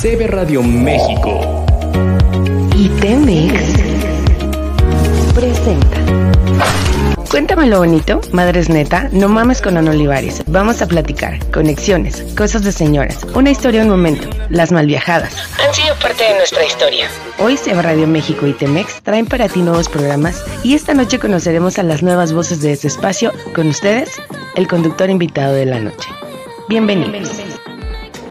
CB Radio México y Temex presenta. Cuéntame lo bonito, madres neta, no mames con Ana Olivares. Vamos a platicar, conexiones, cosas de señoras, una historia, un momento, las malviajadas. Han sido parte de nuestra historia. Hoy CB Radio México y Temex traen para ti nuevos programas y esta noche conoceremos a las nuevas voces de este espacio. Con ustedes, el conductor invitado de la noche. Bienvenidos.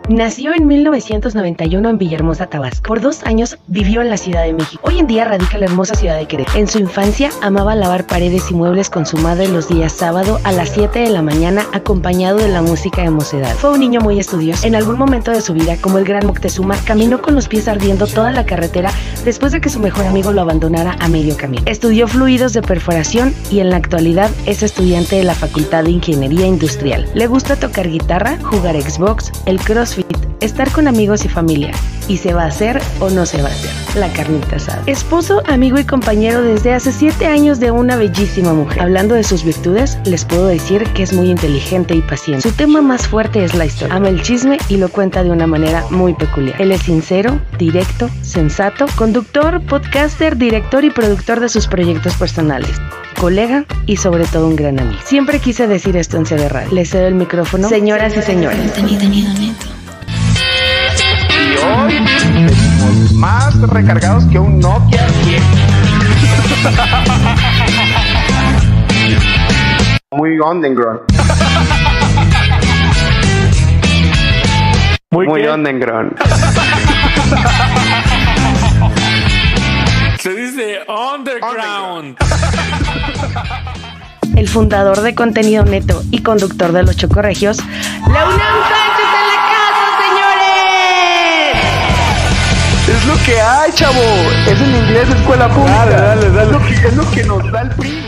Nació en 1991 en Villahermosa, Tabasco. Por dos años vivió en la Ciudad de México. Hoy en día radica en la hermosa ciudad de Querétaro. En su infancia amaba lavar paredes y muebles con su madre los días sábado a las 7 de la mañana acompañado de la música de mocedad. Fue un niño muy estudioso. En algún momento de su vida, como el gran Moctezuma, caminó con los pies ardiendo toda la carretera después de que su mejor amigo lo abandonara a medio camino. Estudió fluidos de perforación y en la actualidad es estudiante de la Facultad de Ingeniería Industrial. Le gusta tocar guitarra, jugar Xbox, el CrossFit estar con amigos y familia. Y se va a hacer o no se va a hacer. La carnita asada. Esposo, amigo y compañero desde hace 7 años de una bellísima mujer. Hablando de sus virtudes, les puedo decir que es muy inteligente y paciente. Su tema más fuerte es la historia. Ama el chisme y lo cuenta de una manera muy peculiar. Él es sincero, directo, sensato, conductor, podcaster, director y productor de sus proyectos personales colega y sobre todo un gran amigo. Siempre quise decir esto en CB Radio. Le cedo el micrófono. Señoras y señores. Y hoy venimos más recargados que un Nokia 10. Muy underground. Muy, Muy underground. Se dice underground. El fundador de contenido neto y conductor de los chocorregios, la UNAM que hay, chavo. Es en inglés, escuela pública. Dale, dale, dale. Es lo que, es lo que nos da el PRI.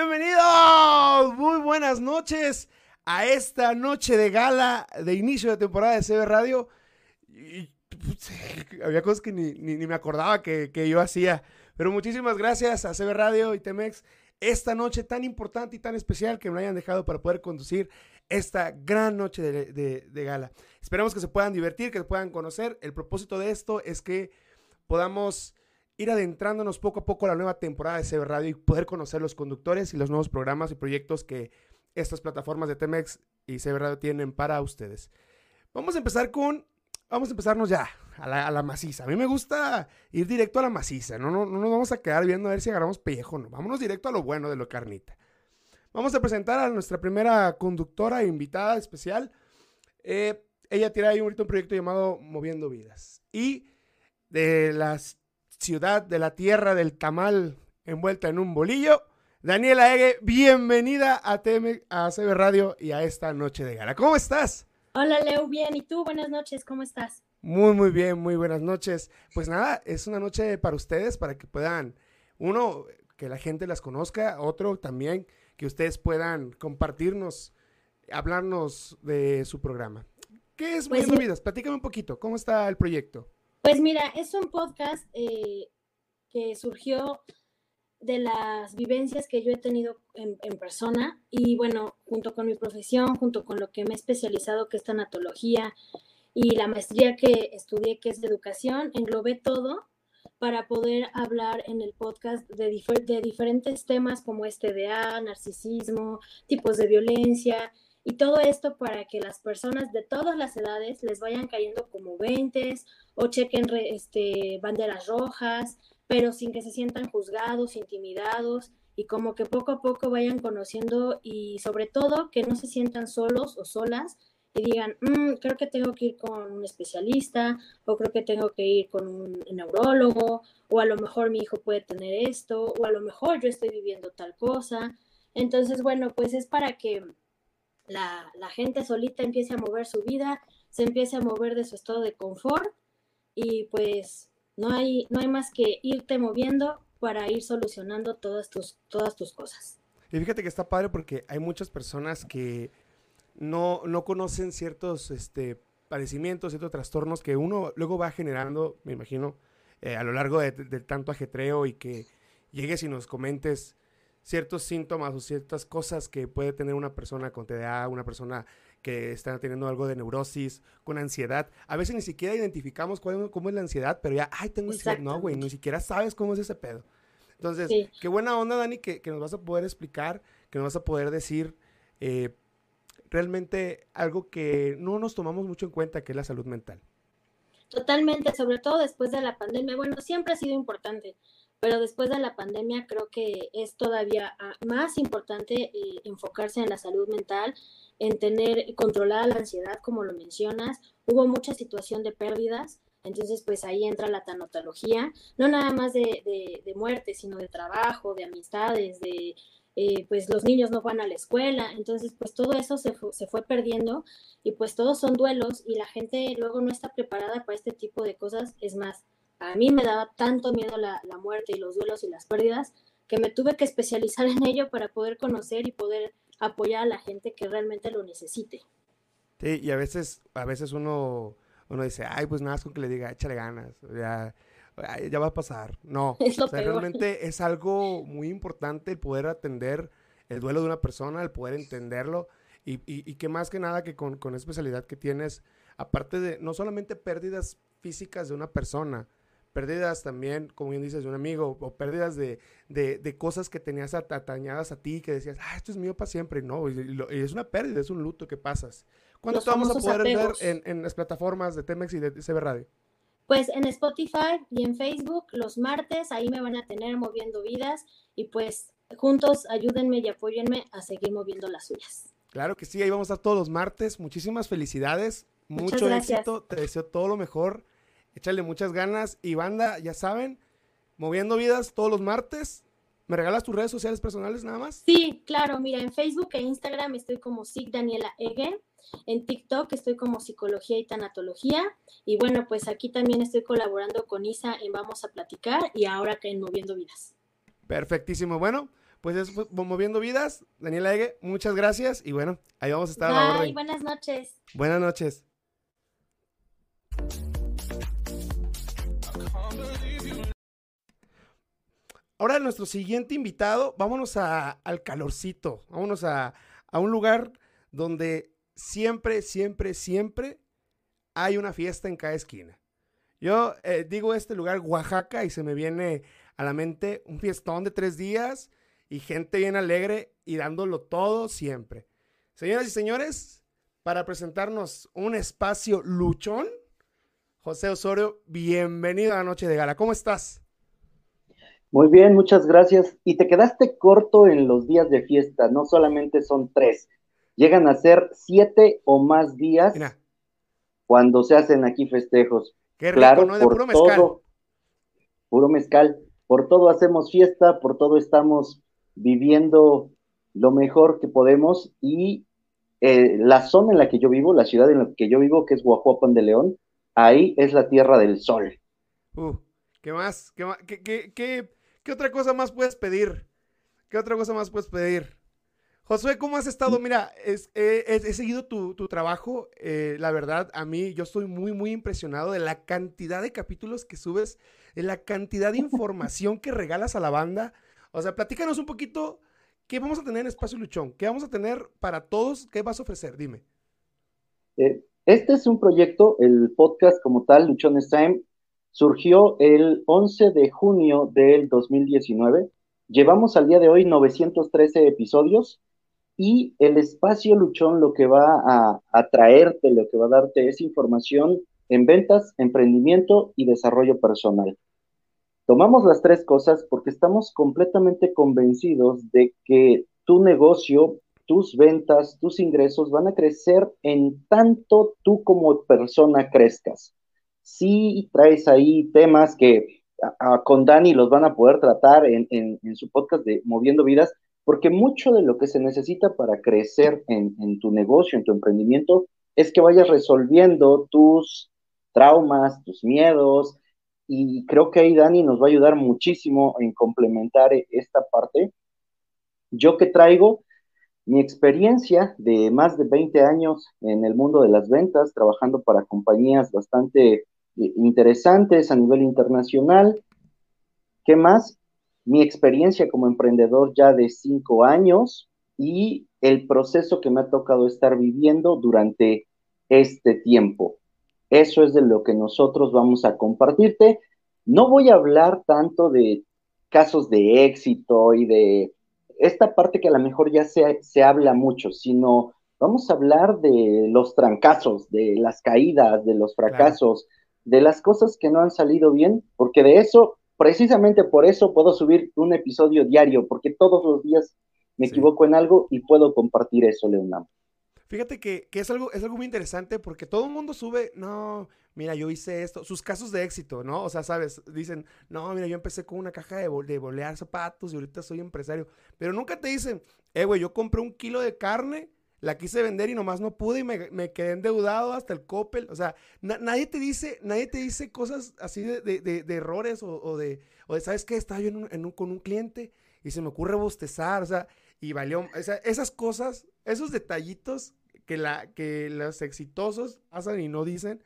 Bienvenidos, muy buenas noches a esta noche de gala de inicio de temporada de CB Radio. Y, putz, había cosas que ni, ni- ni me acordaba que, que yo hacía. Pero muchísimas gracias a CB Radio y Temex esta noche tan importante y tan especial que me hayan dejado para poder conducir esta gran noche de, gala. Esperamos que se puedan divertir, que se puedan conocer. El propósito de esto es que podamos ir adentrándonos poco a poco a la nueva temporada de CB Radio y poder conocer los conductores y los nuevos programas y proyectos que estas plataformas de Temex y CB Radio tienen para ustedes. Vamos a empezar con, vamos a empezarnos ya a la, maciza. A mí me gusta ir directo a la maciza, no, no, no nos vamos a quedar viendo a ver si agarramos pellejo no. Vámonos directo a lo bueno de lo carnita. Vamos a presentar a nuestra primera conductora e invitada especial. Eh, ella tiene ahí un proyecto llamado Moviendo Vidas. Y de la ciudad, de la tierra del tamal envuelta en un bolillo, Daniela Ege, bienvenida a, TM, a CB Radio y a esta noche de gala. ¿Cómo estás? Hola Leo, bien. ¿Y tú? Buenas noches, ¿cómo estás? Muy, muy bien, muy buenas noches. Pues nada, es una noche para ustedes, para que puedan, uno, que la gente las conozca, otro también, que ustedes puedan compartirnos, hablarnos de su programa. ¿Qué es Pues Moviendo. Vidas? Platícame un poquito, ¿cómo está el proyecto? Pues mira, es un podcast eh, que surgió de las vivencias que yo he tenido en, en persona y bueno, junto con mi profesión, junto con lo que me he especializado, que es tanatología, y la maestría que estudié, que es de educación, englobé todo para poder hablar en el podcast de, de diferentes temas como este de A, narcisismo, tipos de violencia, y todo esto para que las personas de todas las edades les vayan cayendo como 20 o chequen este, banderas rojas, pero sin que se sientan juzgados, intimidados y como que poco a poco vayan conociendo y sobre todo que no se sientan solos o solas y digan, "Mm, creo que tengo que ir con un especialista o creo que tengo que ir con un neurólogo o a lo mejor mi hijo puede tener esto o a lo mejor yo estoy viviendo tal cosa. Entonces, bueno, pues es para que la, la gente solita empiece a mover su vida, se empiece a mover de su estado de confort y pues no hay, no hay más que irte moviendo para ir solucionando todas tus, todas tus cosas. Y fíjate que está padre porque hay muchas personas que no, no conocen ciertos este, padecimientos, ciertos trastornos que uno luego va generando, me imagino, eh, a lo largo de, de tanto ajetreo y que, llegues y nos comentes ciertos síntomas o ciertas cosas que puede tener una persona con TDA, una persona que está teniendo algo de neurosis, con ansiedad. A veces ni siquiera identificamos cuál, cómo es la ansiedad, pero ya, ay, tengo ansiedad. No, güey, ni siquiera sabes cómo es ese pedo. Entonces, qué buena onda, Dani, que, nos vas a poder explicar, que nos vas a poder decir eh, realmente algo que no nos tomamos mucho en cuenta, que es la salud mental. Totalmente, sobre todo después de la pandemia. Bueno, siempre ha sido importante, pero después de la pandemia creo que es todavía ah, más importante eh, enfocarse en la salud mental, en tener controlada la ansiedad, como lo mencionas. Hubo mucha situación de pérdidas, entonces pues ahí entra la tanatología, no nada más de, de, muerte, sino de trabajo, de amistades, de eh, pues los niños no van a la escuela, entonces pues todo eso se, se fue perdiendo y pues todos son duelos y la gente luego no está preparada para este tipo de cosas, es más, a mí me daba tanto miedo la, muerte y los duelos y las pérdidas que me tuve que especializar en ello para poder conocer y poder apoyar a la gente que realmente lo necesite. Sí, y a veces, a veces uno, uno dice, ay, pues nada, es con que le diga, échale ganas, ya va a pasar. No, o sea, realmente es algo muy importante el poder atender el duelo de una persona, el poder entenderlo, y, y, que más que nada que con, con especialidad que tienes, aparte de no solamente pérdidas físicas de una persona, pérdidas también, como bien dices, de un amigo, o pérdidas de, de, cosas que tenías atañadas a ti, que decías, ah, esto es mío para siempre, no, y, es una pérdida, es un luto que pasas. ¿Cuándo te vamos a poder ver en, en, las plataformas de Temex y de CB Radio? Pues en Spotify y en Facebook los martes, ahí me van a tener moviendo vidas y pues juntos ayúdenme y apóyenme a seguir moviendo las suyas. Claro que sí, ahí vamos a estar todos los martes. Muchísimas felicidades, mucho éxito, te deseo todo lo mejor échale muchas ganas. Y banda, ya saben, moviendo vidas todos los martes. ¿Me regalas tus redes sociales personales nada más? Sí, claro, mira, en Facebook e Instagram estoy como SIC Daniela Ege. En TikTok estoy como Psicología y Tanatología. Y bueno, pues aquí también estoy colaborando con Isa en Vamos a Platicar y ahora que en Moviendo Vidas. Perfectísimo. Bueno, pues es Moviendo Vidas. Daniela Ege, muchas gracias. Y bueno, ahí vamos a estar. Bye, buenas noches. Buenas noches. Ahora nuestro siguiente invitado, vámonos al calorcito, vámonos a, un lugar donde siempre, siempre, siempre hay una fiesta en cada esquina. Yo eh, digo este lugar Oaxaca y se me viene a la mente un fiestón de tres días y gente bien alegre y dándolo todo siempre. Señoras y señores, para presentarnos un espacio luchón, José Osorio, bienvenido a la Noche de Gala. ¿Cómo estás? Muy bien, muchas gracias. Y te quedaste corto en los días de fiesta, no solamente son tres, llegan a ser siete o más días cuando se hacen aquí festejos. Qué rico, claro, ¿no? De puro mezcal. puro mezcal. Por todo hacemos fiesta, por todo estamos viviendo lo mejor que podemos y eh, la zona en la que yo vivo, la ciudad en la que yo vivo, que es Guajuapan de León, ahí es la tierra del sol. Uh, ¿Qué más? ¿Qué, qué, qué, qué ¿Qué otra cosa más puedes pedir? ¿Qué otra cosa más puedes pedir? Josué, ¿cómo has estado? Mira, he seguido tu, trabajo. Eh, la verdad, a mí yo estoy muy, muy impresionado de la cantidad de capítulos que subes, de la cantidad de información que regalas a la banda. O sea, platícanos un poquito qué vamos a tener en Espacio Luchón, qué vamos a tener para todos, qué vas a ofrecer, dime. Eh, este es un proyecto, el podcast como tal, Luchón Time, surgió el 11 de junio del 2019. Llevamos al día de hoy 913 episodios y el espacio Luchón lo que va a, a traerte, lo que va a darte es información en ventas, emprendimiento y desarrollo personal. Tomamos las tres cosas porque estamos completamente convencidos de que tu negocio, tus ventas, tus ingresos van a crecer en tanto tú como persona crezcas sí traes ahí temas que con Dani los van a poder tratar en, su podcast de Moviendo Vidas, porque mucho de lo que se necesita para crecer en, tu negocio, en tu emprendimiento, es que vayas resolviendo tus traumas, tus miedos, y creo que ahí Dani nos va a ayudar muchísimo en complementar esta parte. Yo que traigo mi experiencia de más de 20 años en el mundo de las ventas, trabajando para compañías bastante interesantes a nivel internacional. ¿Qué más? Mi experiencia como emprendedor ya de cinco años y el proceso que me ha tocado estar viviendo durante este tiempo. Eso es de lo que nosotros vamos a compartirte. No voy a hablar tanto de casos de éxito y de esta parte que a lo mejor ya se, se habla mucho, sino vamos a hablar de los trancazos, de las caídas, de los fracasos, de las cosas que no han salido bien, porque de eso, precisamente por eso puedo subir un episodio diario, porque todos los días me equivoco en algo y puedo compartir eso, Leonardo. Fíjate que, es, algo, es algo muy interesante porque todo el mundo sube, no, mira, yo hice esto, sus casos de éxito, ¿no? O sea, sabes, dicen, no, mira, yo empecé con una caja de, de bolear zapatos y ahorita soy empresario. Pero nunca te dicen, eh, güey, yo compré un kilo de carne, la quise vender y nomás no pude y me, quedé endeudado hasta el copel. O sea, nadie te dice, nadie te dice cosas así de, de, errores o, de, o de, ¿sabes qué? Estaba yo en con un cliente y se me ocurre bostezar, o sea, y valió, esas cosas, esos detallitos que, la, que los exitosos hacen y no dicen.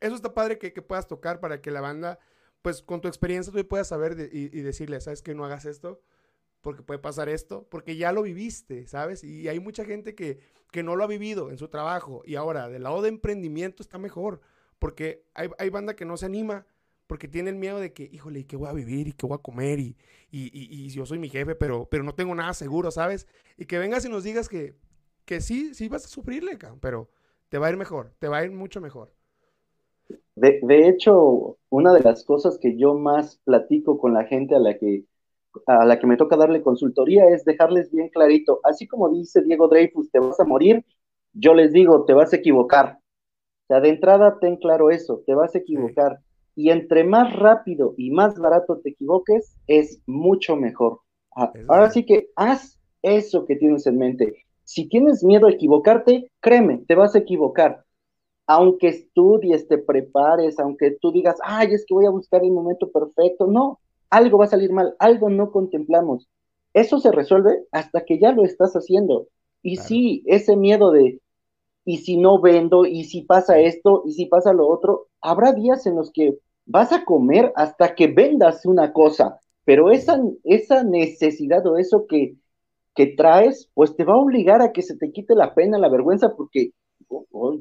Eso está padre que, puedas tocar para que la banda, pues con tu experiencia tú puedas saber y, decirle, ¿sabes que No hagas esto porque puede pasar esto, porque ya lo viviste, ¿sabes? Y hay mucha gente que, que no lo ha vivido en su trabajo y ahora del lado de emprendimiento está mejor, porque hay, hay banda que no se anima porque tiene el miedo de que, híjole, ¿y qué voy a vivir? ¿Y qué voy a comer? Y, y, y, yo soy mi jefe, pero, pero no tengo nada seguro, ¿sabes? Y que vengas y nos digas que, que sí, sí vas a sufrirle, pero te va a ir mejor, te va a ir mucho mejor. De, de, hecho, una de las cosas que yo más platico con la gente a la que a la que me toca darle consultoría es dejarles bien clarito, así como dice Diego Dreyfus, te vas a morir, yo les digo, te vas a equivocar. O sea, de entrada ten claro eso, te vas a equivocar. Y entre más rápido y más barato te equivoques, es mucho mejor. Ah, ahora sí que haz eso que tienes en mente. Si tienes miedo a equivocarte, créeme, te vas a equivocar. Aunque estudies, te prepares, aunque tú digas, ay, es que voy a buscar el momento perfecto, no, algo va a salir mal, algo no contemplamos. Eso se resuelve hasta que ya lo estás haciendo. Y sí, ese miedo de, y si no vendo, y si pasa esto, y si pasa lo otro, habrá días en los que vas a comer hasta que vendas una cosa, pero esa, esa necesidad o eso que que traes, pues te va a obligar a que se te quite la pena, la vergüenza, porque,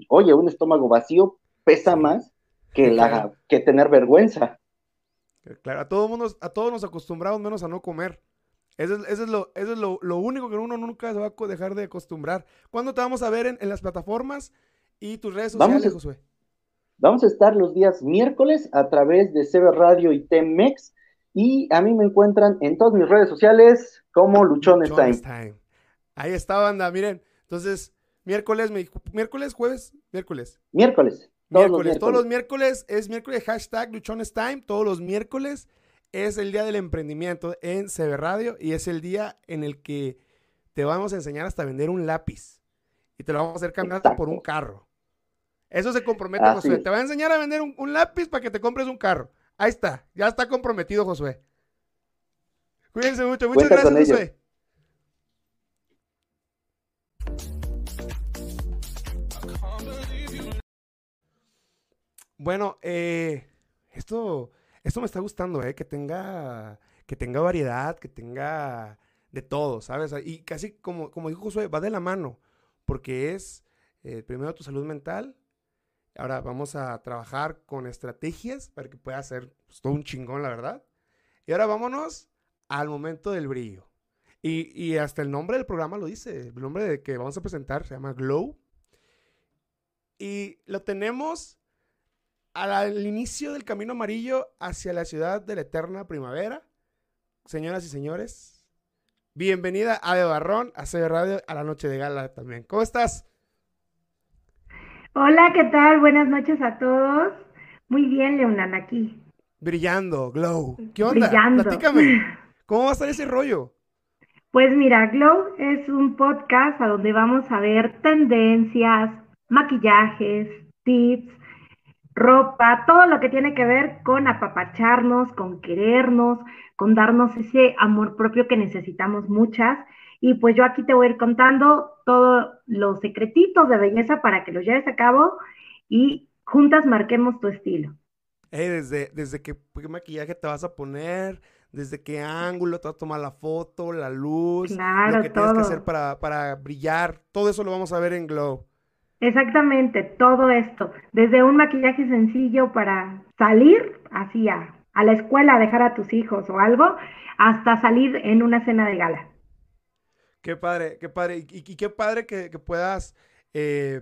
oye, un estómago vacío pesa más que, la, que tener vergüenza. Claro, a todo mundo, a todos nos acostumbramos menos a no comer. Eso es, lo, eso es lo, único que uno nunca se va a dejar de acostumbrar. ¿Cuándo te vamos a ver en, las plataformas y tus redes sociales, vamos Josué? Vamos a estar los días miércoles a través de CB Radio y Temex y a mí me encuentran en todas mis redes sociales como Luchones, Time. Ahí está, banda, miren. Entonces, miércoles, miércoles, jueves, miércoles. Miércoles. Todos miércoles, los todos los miércoles es miércoles hashtag Luchones Time, todos los miércoles es el día del emprendimiento en CB Radio y es el día en el que te vamos a enseñar hasta vender un lápiz y te lo vamos a hacer cambiar por un carro. Eso se compromete, José. Te va a enseñar a vender un lápiz para que te compres un carro. Ahí está, ya está comprometido Josué. Cuídense mucho, muchas gracias Josué. Bueno, eh, esto, esto me está gustando, eh, que tenga, que tenga variedad, que tenga de todo, ¿sabes? Y casi como, como dijo Josué, va de la mano, porque es eh, primero tu salud mental, Ahora vamos a trabajar con estrategias para que pueda ser pues, todo un chingón, la verdad. Y ahora vámonos al momento del brillo. Y, hasta el nombre del programa lo dice. El nombre de que vamos a presentar se llama Glow. Y lo tenemos al, inicio del camino amarillo hacia la ciudad de la eterna primavera. Señoras y señores, bienvenida a De Barrón, a CB Radio, a la noche de gala también. ¿Cómo estás? Hola, ¿qué tal? Buenas noches a todos. Muy bien, Leonan, aquí. Brillando, Glow. ¿Qué onda? Brillando. Platícame. ¿Cómo va a estar ese rollo? Pues mira, Glow es un podcast a donde vamos a ver tendencias, maquillajes, tips, ropa, todo lo que tiene que ver con apapacharnos, con querernos, con darnos ese amor propio que necesitamos muchas. Y pues yo aquí te voy a ir contando todos los secretitos de belleza para que los lleves a cabo y juntas marquemos tu estilo. desde, desde qué, maquillaje te vas a poner, desde qué ángulo te vas a tomar la foto, la luz, Claro, lo que tienes que hacer para, para brillar. Todo eso lo vamos a ver en Glow. Exactamente, todo esto, desde un maquillaje sencillo para salir así a, la escuela a dejar a tus hijos o algo, hasta salir en una cena de gala. Qué padre, qué padre. Y, y qué padre que, puedas, eh,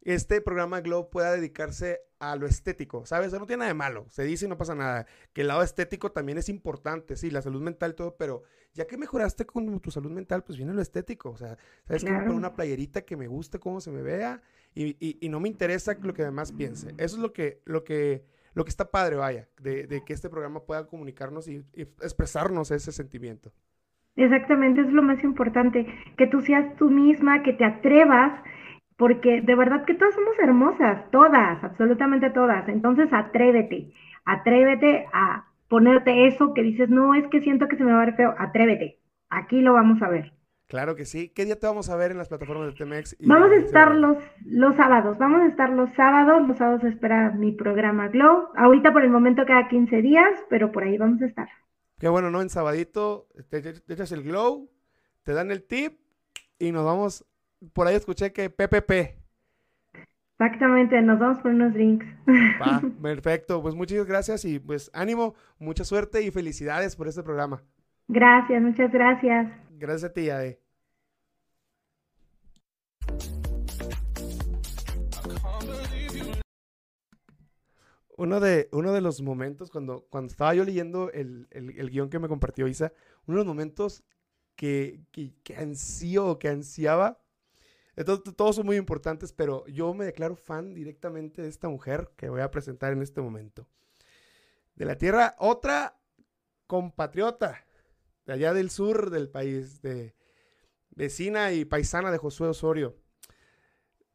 este programa Glow pueda dedicarse a lo estético, ¿sabes? No tiene nada de malo, se dice y no pasa nada. Que el lado estético también es importante, sí, la salud mental, todo, pero ya que mejoraste con tu salud mental, pues viene lo estético. O sea, ¿sabes Claro. una playerita que me guste cómo se me vea y, y- y no me interesa lo que demás piense. Eso es lo que, lo que, lo que está padre, vaya, de, de que este programa pueda comunicarnos y, y expresarnos ese sentimiento. Exactamente, es lo más importante, que tú seas tú misma, que te atrevas, porque de verdad que todas somos hermosas, todas, absolutamente todas. Entonces, atrévete, atrévete a ponerte eso que dices, no, es que siento que se me va a ver feo, atrévete. Aquí lo vamos a ver. Claro que sí. ¿Qué día te vamos a ver en las plataformas de Temex? y Vamos a estar los, los sábados, vamos a estar los sábados, los sábados espera mi programa Glow. Ahorita por el momento cada 15 días, pero por ahí vamos a estar. Qué bueno, ¿no? En sabadito te- te echas el glow, te dan el tip y nos vamos. Por ahí escuché que PPP. Exactamente, nos vamos por unos drinks. Va, perfecto. Pues muchas gracias y pues ánimo, mucha suerte y felicidades por este programa. Gracias, muchas gracias. Gracias a ti, Ade. Uno de, uno de los momentos, cuando, cuando estaba yo leyendo el, el, el guion que me compartió Isa, uno de los momentos que, que, que ansío, que ansiaba, entonces, todos son muy importantes, pero yo me declaro fan directamente de esta mujer que voy a presentar en este momento. De la tierra, otra compatriota de allá del sur del país, de vecina y paisana de Josué Osorio.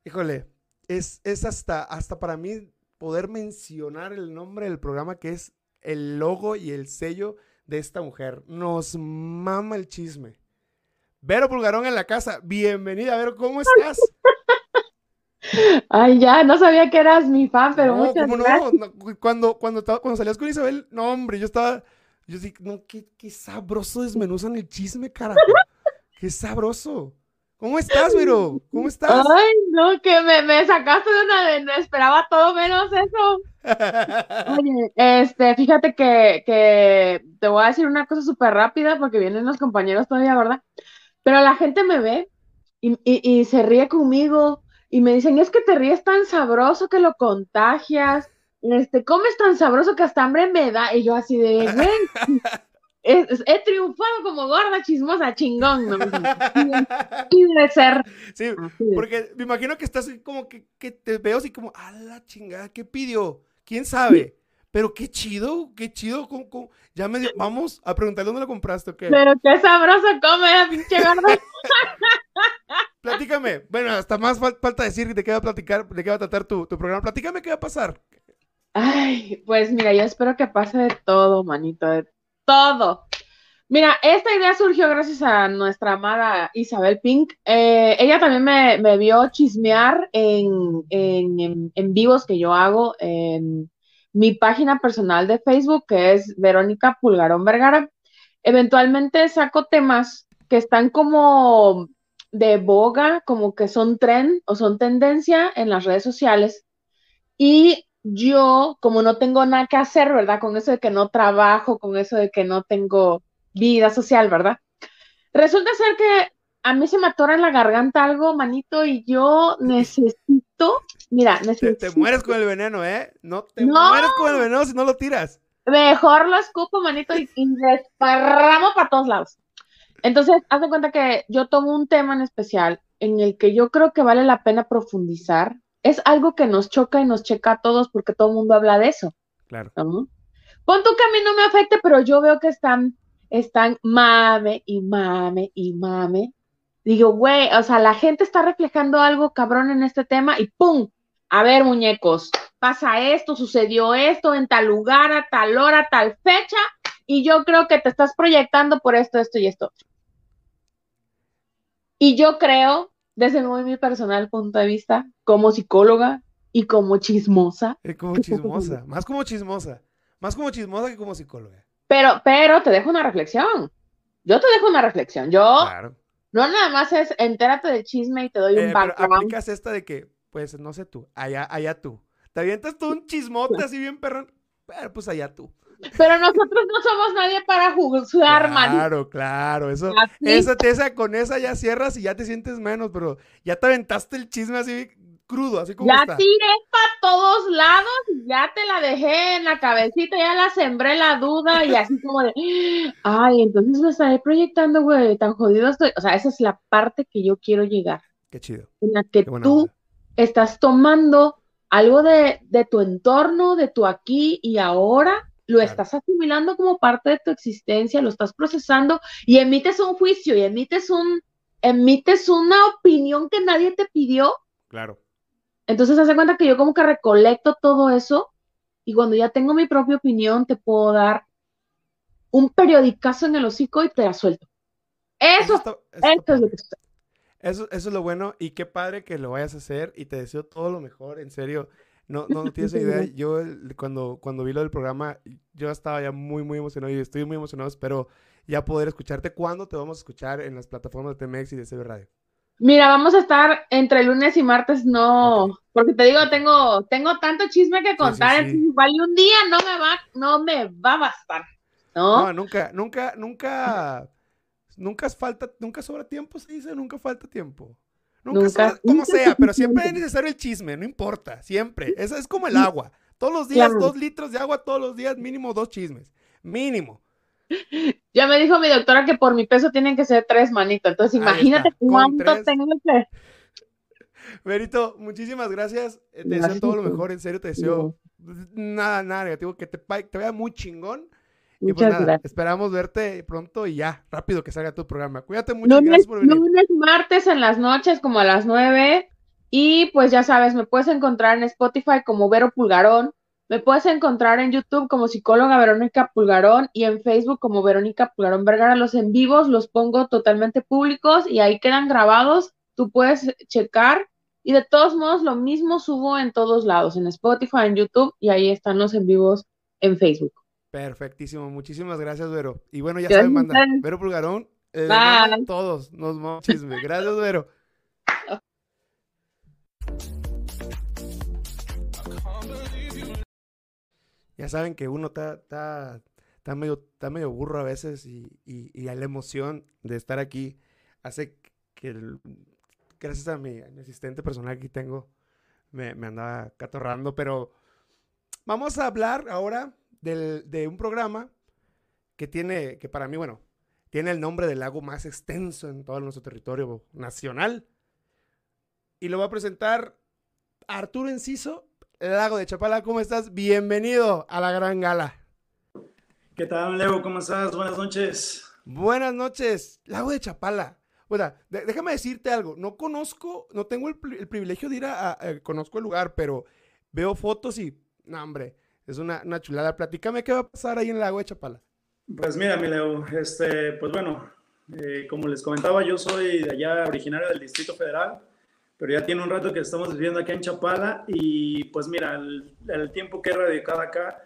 Híjole, es, es hasta, hasta para mí poder mencionar el nombre del programa que es el logo y el sello de esta mujer. Nos mama el chisme. Vero Pulgarón en la casa. Bienvenida, Vero, ¿cómo estás? Ay, ya, no sabía que eras mi fan, pero no, muchas ¿cómo no? gracias. No, Cuando, cuando, cuando salías con Isabel, no, hombre, yo estaba. Yo dije, no, qué, qué sabroso desmenuzan el chisme, carajo. Qué sabroso. ¿Cómo estás, Vero? ¿Cómo estás? Ay, no, que me, me sacaste de una de, no esperaba todo menos eso. Oye, este, fíjate que, que te voy a decir una cosa súper rápida porque vienen los compañeros todavía, ¿verdad? Pero la gente me ve y, y, y se ríe conmigo y me dicen, es que te ríes tan sabroso que lo contagias, este, comes tan sabroso que hasta hambre me da. Y yo así de, güey, he, he triunfado como gorda chismosa, chingón, ¿no? Y debe ser. Sí, porque me imagino que estás así como que, que te veo así como, a la chingada, ¿qué pidió? ¿Quién sabe? Pero qué chido, qué chido. ¿cómo- cómo? Ya me dio, vamos a preguntarle dónde lo compraste, ¿o qué? Pero qué sabroso come la pinche gorda. Platícame. Bueno, hasta más fal- falta decir de qué va a platicar, de qué va a tratar tu, tu programa. Platícame qué va a pasar. Ay, pues mira, yo espero que pase de todo, manito, de todo. Mira, esta idea surgió gracias a nuestra amada Isabel Pink. Eh, ella también me, me vio chismear en, en, en- en vivos que yo hago en mi página personal de Facebook, que es Verónica Pulgarón Vergara. Eventualmente saco temas que están como de boga, como que son trend o son tendencia en las redes sociales. Y yo, como no tengo nada que hacer, ¿verdad? Con eso de que no trabajo, con eso de que no tengo vida social, ¿verdad? Resulta ser que a mí se me atora en la garganta algo, manito, y yo necesito, mira, Te, necesito, te mueres con el veneno, ¿eh? No te No. mueres con el veneno si no lo tiras. mejor lo escupo, manito, y, y desparramo para todos lados. Entonces, haz de cuenta que yo tomo un tema en especial en el que yo creo que vale la pena profundizar. Es algo que nos choca y nos checa a todos porque todo el mundo habla de eso. Claro. ¿no? Pon tú que a mí no me afecte, pero yo veo que están, están mame y mame y mame. Digo, güey, o sea, la gente está reflejando algo cabrón en este tema y ¡pum! A ver, muñecos, pasa esto, sucedió esto en tal lugar, a tal hora, a tal fecha, y yo creo que te estás proyectando por esto, esto y esto. Y yo creo, desde muy mi personal punto de vista, como psicóloga y como chismosa, Es como chismosa. Más como chismosa. Más como chismosa que como psicóloga. Pero, pero te dejo una reflexión. Yo te dejo una reflexión. Yo Claro. No nada más es entérate del chisme y te doy Eh, un pero background. aplicas esta de que, pues, no sé tú, allá, allá tú. Te avientas tú un chismote así bien perrón, pero pues allá tú. Pero nosotros no somos nadie para juzgar, man. Claro, claro, eso, Así. esa, esa, con esa ya cierras y ya te sientes menos, pero ya te aventaste el chisme así crudo, así como está. tiré para todos lados, y ya te la dejé en la cabecita, ya la sembré la duda y así como de, ay, entonces me estaré proyectando, güey, tan jodido estoy. O sea, esa es la parte que yo quiero llegar, Qué chido. en la que tú onda. estás tomando algo de, de tu entorno, de tu aquí y ahora, lo Claro. estás asimilando como parte de tu existencia, lo estás procesando y emites un juicio y emites un, emites una opinión que nadie te pidió. Claro. Entonces, hace cuenta que yo como que recolecto todo eso y cuando ya tengo mi propia opinión, te puedo dar un periodicazo en el hocico y te la suelto. Eso, está- eso está eso es lo que sucede. Eso, eso es lo bueno y qué padre que lo vayas a hacer y te deseo todo lo mejor, en serio. No, no, no tienes idea. Yo cuando, cuando vi lo del programa, yo estaba ya muy, muy emocionado y estoy muy emocionado. Espero ya poder escucharte. ¿Cuándo te vamos a escuchar en las plataformas de TMX y de CB Radio? Mira, vamos a estar entre lunes y martes, no, porque te digo, tengo, tengo tanto chisme que contar, sí. y un día no me va, no me va a bastar, ¿no? No, nunca, nunca, nunca, nunca falta, nunca sobra tiempo, se dice, nunca falta tiempo. Nunca, Nunca- sobra- como sea, pero siempre es necesario el chisme, no importa, siempre. Eso es como el agua. Todos los días, Claro. dos litros de agua, todos los días, mínimo dos chismes. Mínimo. Ya me dijo mi doctora que por mi peso tienen que ser tres manitos, entonces imagínate cuánto tres. tengo que... Berito, muchísimas gracias. eh, Te deseo todo lo mejor, en serio, te deseo nada, nada negativo, que te, te vaya muy chingón. Y pues Muchas nada, gracias. esperamos verte pronto y ya, rápido que salga tu programa. Cuídate mucho Lunes, gracias por venir. lunes, martes en las noches como a las nueve. Y pues ya sabes, me puedes encontrar en Spotify como Vero Pulgarón. Me puedes encontrar en YouTube como psicóloga Verónica Pulgarón y en Facebook como Verónica Pulgarón Vergara. Los en vivos los pongo totalmente públicos y ahí quedan grabados. Tú puedes checar. Y de todos modos, lo mismo subo en todos lados, en Spotify, en YouTube y ahí están los en vivos en Facebook. Perfectísimo, muchísimas gracias, Vero. Y bueno, ya Gracias saben, manda. Vero Pulgarón, Bye. mandan todos, nos vamos chisme. Gracias, Vero. Ya saben que uno está, medio, medio burro a veces y, y, y la emoción de estar aquí hace que, gracias a mi, a mi asistente personal que tengo, me, me andaba catorrando, pero vamos a hablar ahora del- de un programa que tiene, que para mí, bueno, tiene el nombre del lago más extenso en todo nuestro territorio nacional. Y lo va a presentar Arturo Enciso, Lago de Chapala. ¿Cómo estás? Bienvenido a la gran gala. ¿Qué tal, Leo? ¿Cómo estás? Buenas noches. Buenas noches, Lago de Chapala. Bueno, de- déjame decirte algo. No conozco, no tengo el, pri- el privilegio de ir a, a- a- Conozco el lugar, pero veo fotos y. No, hombre, es una, una chulada. Platícame qué va a pasar ahí en el Lago de Chapala. Pues mira, mi Leo, este, pues bueno, eh, como les comentaba, yo soy de allá originario del Distrito Federal, pero ya tiene un rato que estamos viviendo aquí en Chapala y pues mira, el, el tiempo que he radicado acá,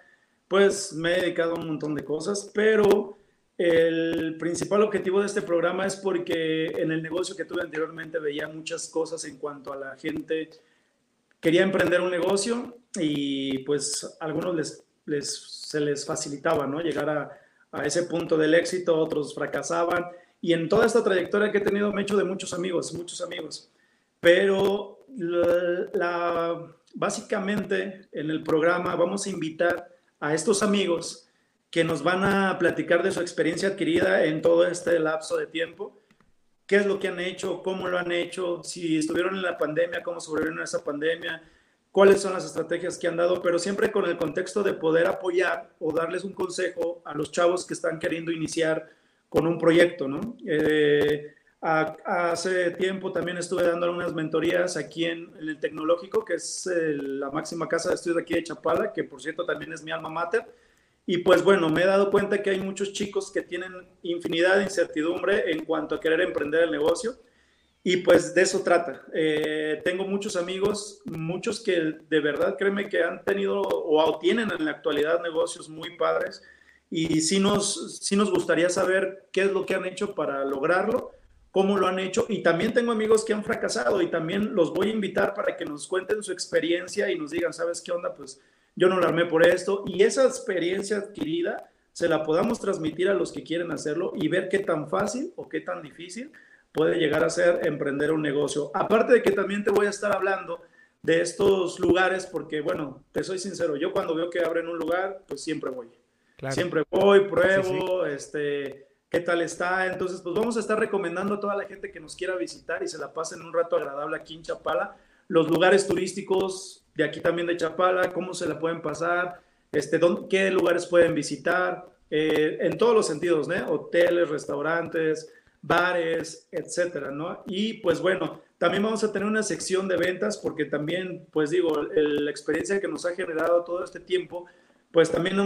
pues me he dedicado a un montón de cosas, pero el principal objetivo de este programa es porque en el negocio que tuve anteriormente veía muchas cosas en cuanto a la gente quería emprender un negocio y pues a algunos les, les, se les facilitaba, ¿no? Llegar a, a ese punto del éxito, otros fracasaban. Y en toda esta trayectoria que he tenido me he hecho de muchos amigos, muchos amigos. Pero básicamente en el programa vamos a invitar a estos amigos que nos van a platicar de su experiencia adquirida en todo este lapso de tiempo. Qué es lo que han hecho, cómo lo han hecho, si estuvieron en la pandemia, cómo sobrevivieron a esa pandemia, cuáles son las estrategias que han dado, pero siempre con el contexto de poder apoyar o darles un consejo a los chavos que están queriendo iniciar con un proyecto, ¿no? Eh, hace tiempo también estuve dando algunas mentorías aquí en, el Tecnológico, que es eh, la máxima casa de estudios aquí de Chapala, que por cierto también es mi alma mater. Y pues bueno, me he dado cuenta que hay muchos chicos que tienen infinidad de incertidumbre en cuanto a querer emprender el negocio. Y pues de eso trata. Eh, tengo muchos amigos, muchos que de verdad créeme que han tenido o tienen en la actualidad negocios muy padres y sí nos, sí nos gustaría saber qué es lo que han hecho para lograrlo, cómo lo han hecho y también tengo amigos que han fracasado y también los voy a invitar para que nos cuenten su experiencia y nos digan, ¿sabes qué onda? Pues yo no la armé por esto y esa experiencia adquirida se la podamos transmitir a los que quieren hacerlo y ver qué tan fácil o qué tan difícil puede llegar a ser emprender un negocio. Aparte de que también te voy a estar hablando de estos lugares porque, bueno, te soy sincero, yo cuando veo que abren un lugar, pues siempre voy. Siempre voy, pruebo, este, qué tal está. Entonces, pues vamos a estar recomendando a toda la gente que nos quiera visitar y se la pasen un rato agradable aquí en Chapala. Los lugares turísticos de aquí también de Chapala, cómo se la pueden pasar, este, qué lugares pueden visitar, eh, en todos los sentidos, ¿no? Hoteles, restaurantes, bares, etcétera, ¿no? Y pues bueno, también vamos a tener una sección de ventas porque también, pues digo, la experiencia que nos ha generado todo este tiempo, pues también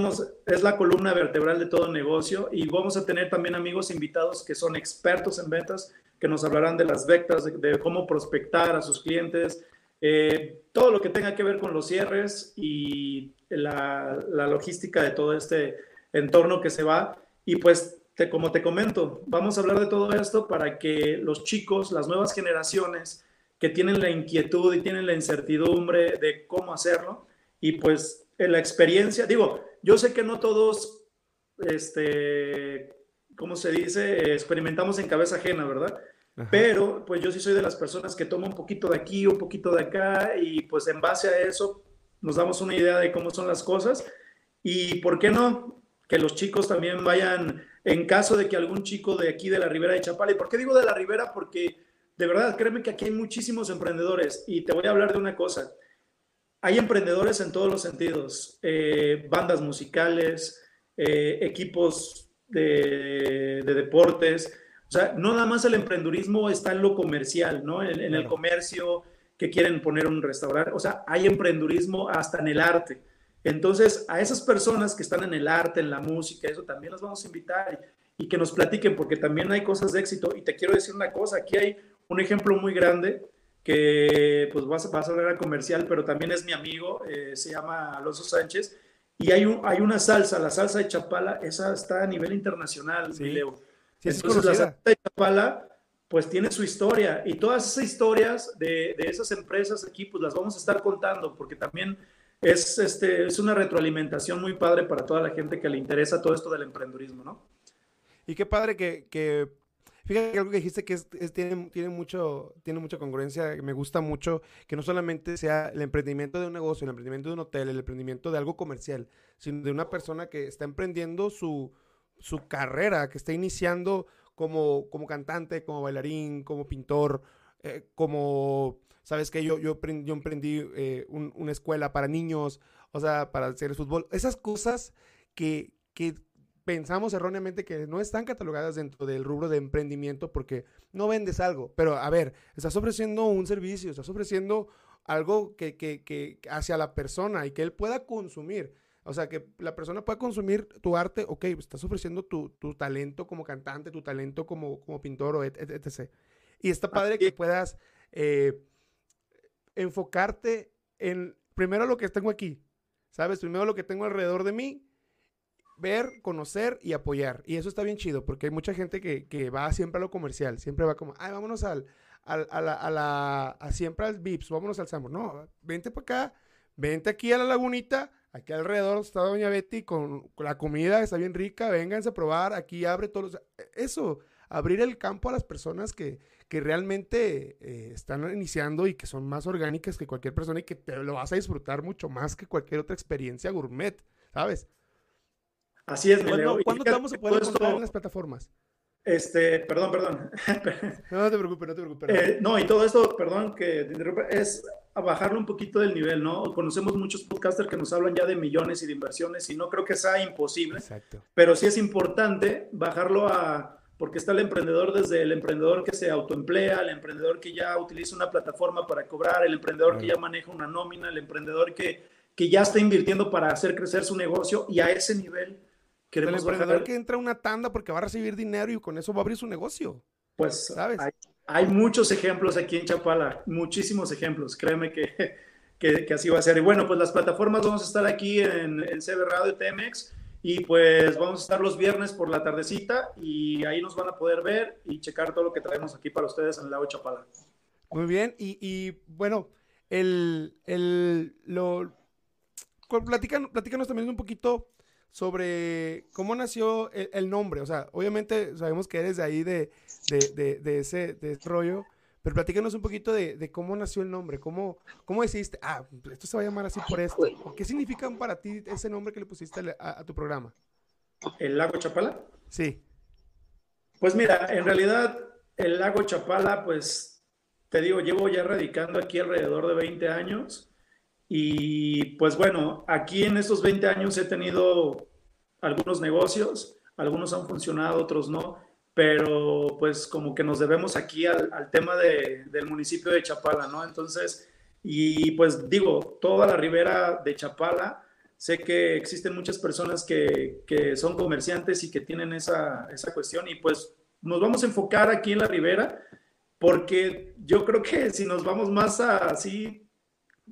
es la columna vertebral de todo negocio y vamos a tener también amigos invitados que son expertos en ventas, que nos hablarán de las ventas, de, cómo prospectar a sus clientes, eh, todo lo que tenga que ver con los cierres y la, la logística de todo este entorno que se va. Y pues, como te comento, vamos a hablar de todo esto para que los chicos, las nuevas generaciones que tienen la inquietud y tienen la incertidumbre de cómo hacerlo, y pues la experiencia, digo, yo sé que no todos, este, ¿cómo se dice? Experimentamos en cabeza ajena, ¿verdad? Pero pues yo sí soy de las personas que toma un poquito de aquí, un poquito de acá y pues en base a eso nos damos una idea de cómo son las cosas y por qué no que los chicos también vayan en caso de que algún chico de aquí de la Ribera de Chapala, ¿y por qué digo de la Ribera? Porque de verdad, créeme que aquí hay muchísimos emprendedores y te voy a hablar de una cosa hay emprendedores en todos los sentidos, eh, bandas musicales, eh, equipos de, deportes. O sea, no nada más el emprendurismo está en lo comercial, ¿no? En, el comercio que quieren poner un restaurante. O sea, hay emprendurismo hasta en el arte. Entonces, a esas personas que están en el arte, en la música, eso también las vamos a invitar y, y que nos platiquen, porque también hay cosas de éxito. Y te quiero decir una cosa, aquí hay un ejemplo muy grande que pues va a, va a comercial, pero también es mi amigo, eh, se llama Alonso Sánchez, y hay, un, hay una salsa, la salsa de Chapala, esa está a nivel internacional, sí. Leo. Entonces la salsa de Chapala, pues tiene su historia, y todas esas historias de, de, esas empresas aquí, pues las vamos a estar contando, porque también es, este, es una retroalimentación muy padre para toda la gente que le interesa todo esto del emprendurismo, ¿no? Y qué padre que, que Fíjate que algo que dijiste que tiene, tiene, mucho, tiene mucha congruencia, me gusta mucho que no solamente sea el emprendimiento de un negocio, el emprendimiento de un hotel, el emprendimiento de algo comercial, sino de una persona que está emprendiendo su, su carrera, que está iniciando como, como cantante, como bailarín, como pintor, eh, como, ¿sabes qué? Yo, yo, yo emprendí eh, una escuela para niños, o sea, para hacer fútbol. Esas cosas que, que pensamos erróneamente que no están catalogadas dentro del rubro de emprendimiento porque no vendes algo. Pero a ver, estás ofreciendo un servicio, estás ofreciendo algo que, que, que hacia la persona y que él pueda consumir. O sea, que la persona pueda consumir tu arte, ok, estás ofreciendo tu, tu talento como cantante, tu talento como, como pintor o etc. Y está padre que puedas eh, enfocarte en primero lo que tengo aquí, ¿sabes? Primero lo que tengo alrededor de mí ver, conocer y apoyar. Y eso está bien chido, porque hay mucha gente que, va siempre a lo comercial, siempre va como, ay, vámonos al, al a, la, a, la, a siempre al Vips, vámonos al Samur. No, vente para acá, vente aquí a la lagunita, aquí alrededor está Doña Betty con, la comida, está bien rica, vénganse a probar, aquí abre todos los... Eso, abrir el campo a las personas que, que realmente eh, están iniciando y que son más orgánicas que cualquier persona y que te lo vas a disfrutar mucho más que cualquier otra experiencia gourmet, ¿sabes? Así es, ¿Cuándo, ¿cuándo te vamos a poder encontrar en las plataformas? Este, perdón, perdón. no, te preocupes, no te preocupes. Eh, no, y todo esto, perdón, que es a bajarlo un poquito del nivel, ¿no? Conocemos muchos podcasters que nos hablan ya de millones y de inversiones y no creo que sea imposible. Exacto. Pero sí es importante bajarlo a, porque está el emprendedor desde el emprendedor que se autoemplea, el emprendedor que ya utiliza una plataforma para cobrar, el emprendedor que ya maneja una nómina, el emprendedor que, que ya está invirtiendo para hacer crecer su negocio y a ese nivel Queremos el emprendedor que entra a una tanda porque va a recibir dinero y con eso va a abrir su negocio. Pues, ¿sabes? Hay, muchos ejemplos aquí en Chapala, muchísimos ejemplos. Créeme que, que, así va a ser. Y bueno, pues las plataformas vamos a estar aquí en, en CB Radio TMX Y pues vamos a estar los viernes por la tardecita y ahí nos van a poder ver y checar todo lo que traemos aquí para ustedes en el lago Chapala. Muy bien, y, y bueno, el, el, lo, platícanos, platícanos también un poquito sobre cómo nació el, nombre. O sea, obviamente sabemos que eres de ahí, de, de, de, ese, de ese rollo, pero platícanos un poquito de, cómo nació el nombre, cómo, cómo decidiste, ah, esto se va a llamar así por esto. ¿Qué significa para ti ese nombre que le pusiste a, tu programa? ¿El lago Chapala? Sí. Pues mira, en realidad el lago Chapala, pues te digo, llevo ya radicando aquí alrededor de 20 años y pues bueno, aquí en estos 20 años he tenido algunos negocios, algunos han funcionado, otros no, pero pues como que nos debemos aquí al, tema del municipio de Chapala, ¿no? Entonces, y pues digo, toda la ribera de Chapala, sé que existen muchas personas que, que son comerciantes y que tienen esa, esa cuestión y pues nos vamos a enfocar aquí en la ribera porque yo creo que si nos vamos más así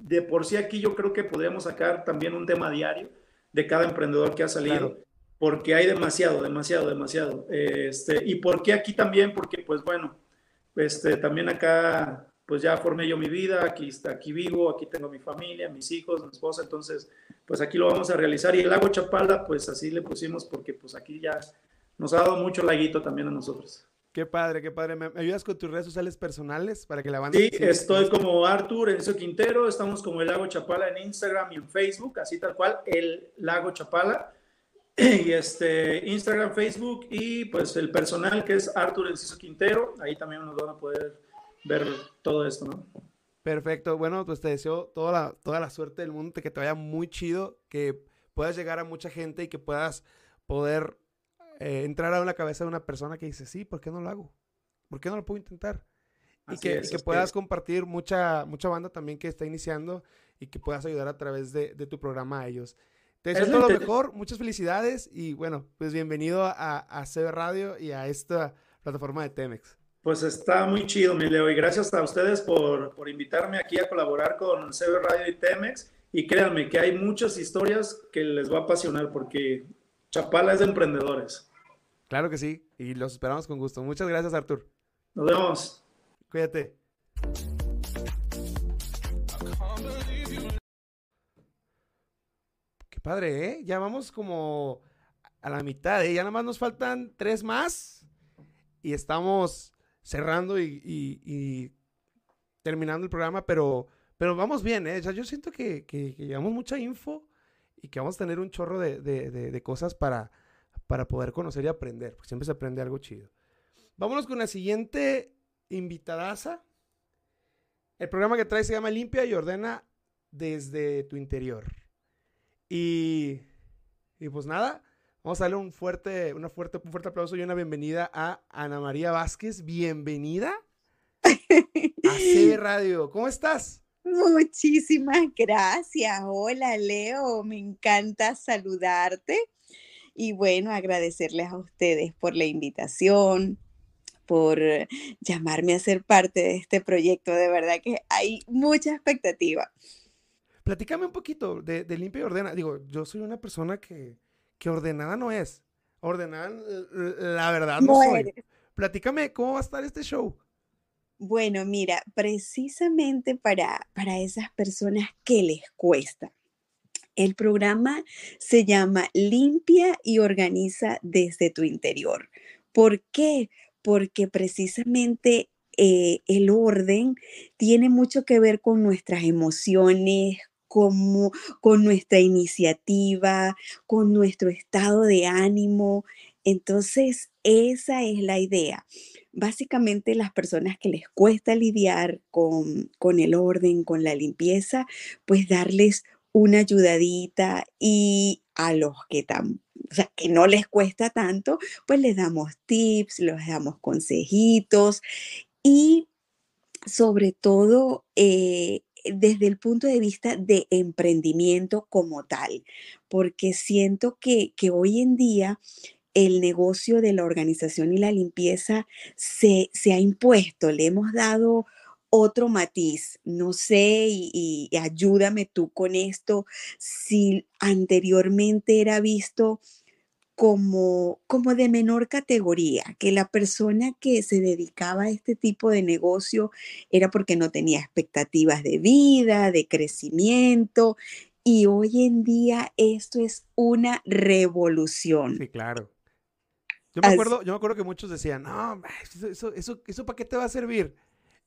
de por sí aquí yo creo que podríamos sacar también un tema diario de cada emprendedor que ha salido, porque hay demasiado, demasiado, demasiado. Este, y por qué aquí también, porque pues bueno, este, también acá pues ya formé yo mi vida, aquí, está, aquí vivo, aquí tengo mi familia, mis hijos, mi esposa, entonces pues aquí lo vamos a realizar. Y el lago Chapalda, pues así le pusimos porque pues aquí ya nos ha dado mucho laguito también a nosotros. Qué padre, qué padre. ¿Me ayudas con tus redes sociales personales para que la banda... Sí, estoy como Artur Enzo Quintero, estamos como el Lago Chapala en Instagram y en Facebook, así tal cual, el Lago Chapala. Y este, Instagram, Facebook y pues el personal que es Artur Enzo Quintero, ahí también nos van a poder ver todo esto, ¿no? Perfecto, bueno, pues te deseo toda la, toda la suerte del mundo, que te vaya muy chido, que puedas llegar a mucha gente y que puedas poder eh, entrar a la cabeza de una persona que dice, sí, ¿por qué no lo hago? ¿Por qué no lo puedo intentar? Y que, puedas compartir mucha, mucha banda también que está iniciando y que puedas ayudar a través de, tu programa a ellos. Te deseo todo lo mejor, muchas felicidades y bueno, pues bienvenido a, a CB Radio y a esta plataforma de Temex. Pues está muy chido, mi Leo, y gracias a ustedes por, por invitarme aquí a colaborar con CB Radio y Temex. Y créanme que hay muchas historias que les va a apasionar porque Chapala es de emprendedores. Claro que sí, y los esperamos con gusto. Muchas gracias, Artur. Nos vemos. Cuídate. Qué padre, ¿eh? Ya vamos como a la mitad, ¿eh? Ya nada más nos faltan tres más y estamos cerrando y, terminando el programa, pero, pero vamos bien, ¿eh? yo siento que, llevamos mucha info y que vamos a tener un chorro de cosas para para poder conocer y aprender, porque siempre se aprende algo chido. Vámonos con la siguiente invitadaza. El programa que trae se llama Limpia y Ordena desde tu interior. Y, y pues nada, vamos a darle un fuerte, fuerte, un fuerte aplauso y una bienvenida a Ana María Vázquez. Bienvenida a C Radio. ¿Cómo estás? Muchísimas gracias. Hola Leo, me encanta saludarte. Y bueno, agradecerles a ustedes por la invitación, por llamarme a ser parte de este proyecto. De verdad que hay mucha expectativa. Platícame un poquito de, limpia y ordena. Digo, yo soy una persona que, que ordenada no es. Ordenada, la verdad, no, soy. Platícame cómo va a estar este show. Bueno, mira, precisamente para, para esas personas que les cuesta, el programa se llama Limpia y Organiza desde tu interior. ¿Por qué? Porque precisamente eh, el orden tiene mucho que ver con nuestras emociones, con, con nuestra iniciativa, con nuestro estado de ánimo. Entonces, esa es la idea. Básicamente las personas que les cuesta lidiar con, con el orden, con la limpieza, pues darles una ayudadita y a los que, tan, o sea, que no les cuesta tanto, pues les damos tips, les damos consejitos y sobre todo eh, desde el punto de vista de emprendimiento como tal, porque siento que, que hoy en día el negocio de la organización y la limpieza se, se ha impuesto, le hemos dado otro matiz. No sé, y, ayúdame tú con esto, si anteriormente era visto como, como de menor categoría, que la persona que se dedicaba a este tipo de negocio era porque no tenía expectativas de vida, de crecimiento, y hoy en día esto es una revolución. Sí, claro. Yo me, acuerdo, yo me acuerdo que muchos decían, no, eso, eso, eso, ¿para qué te va a servir?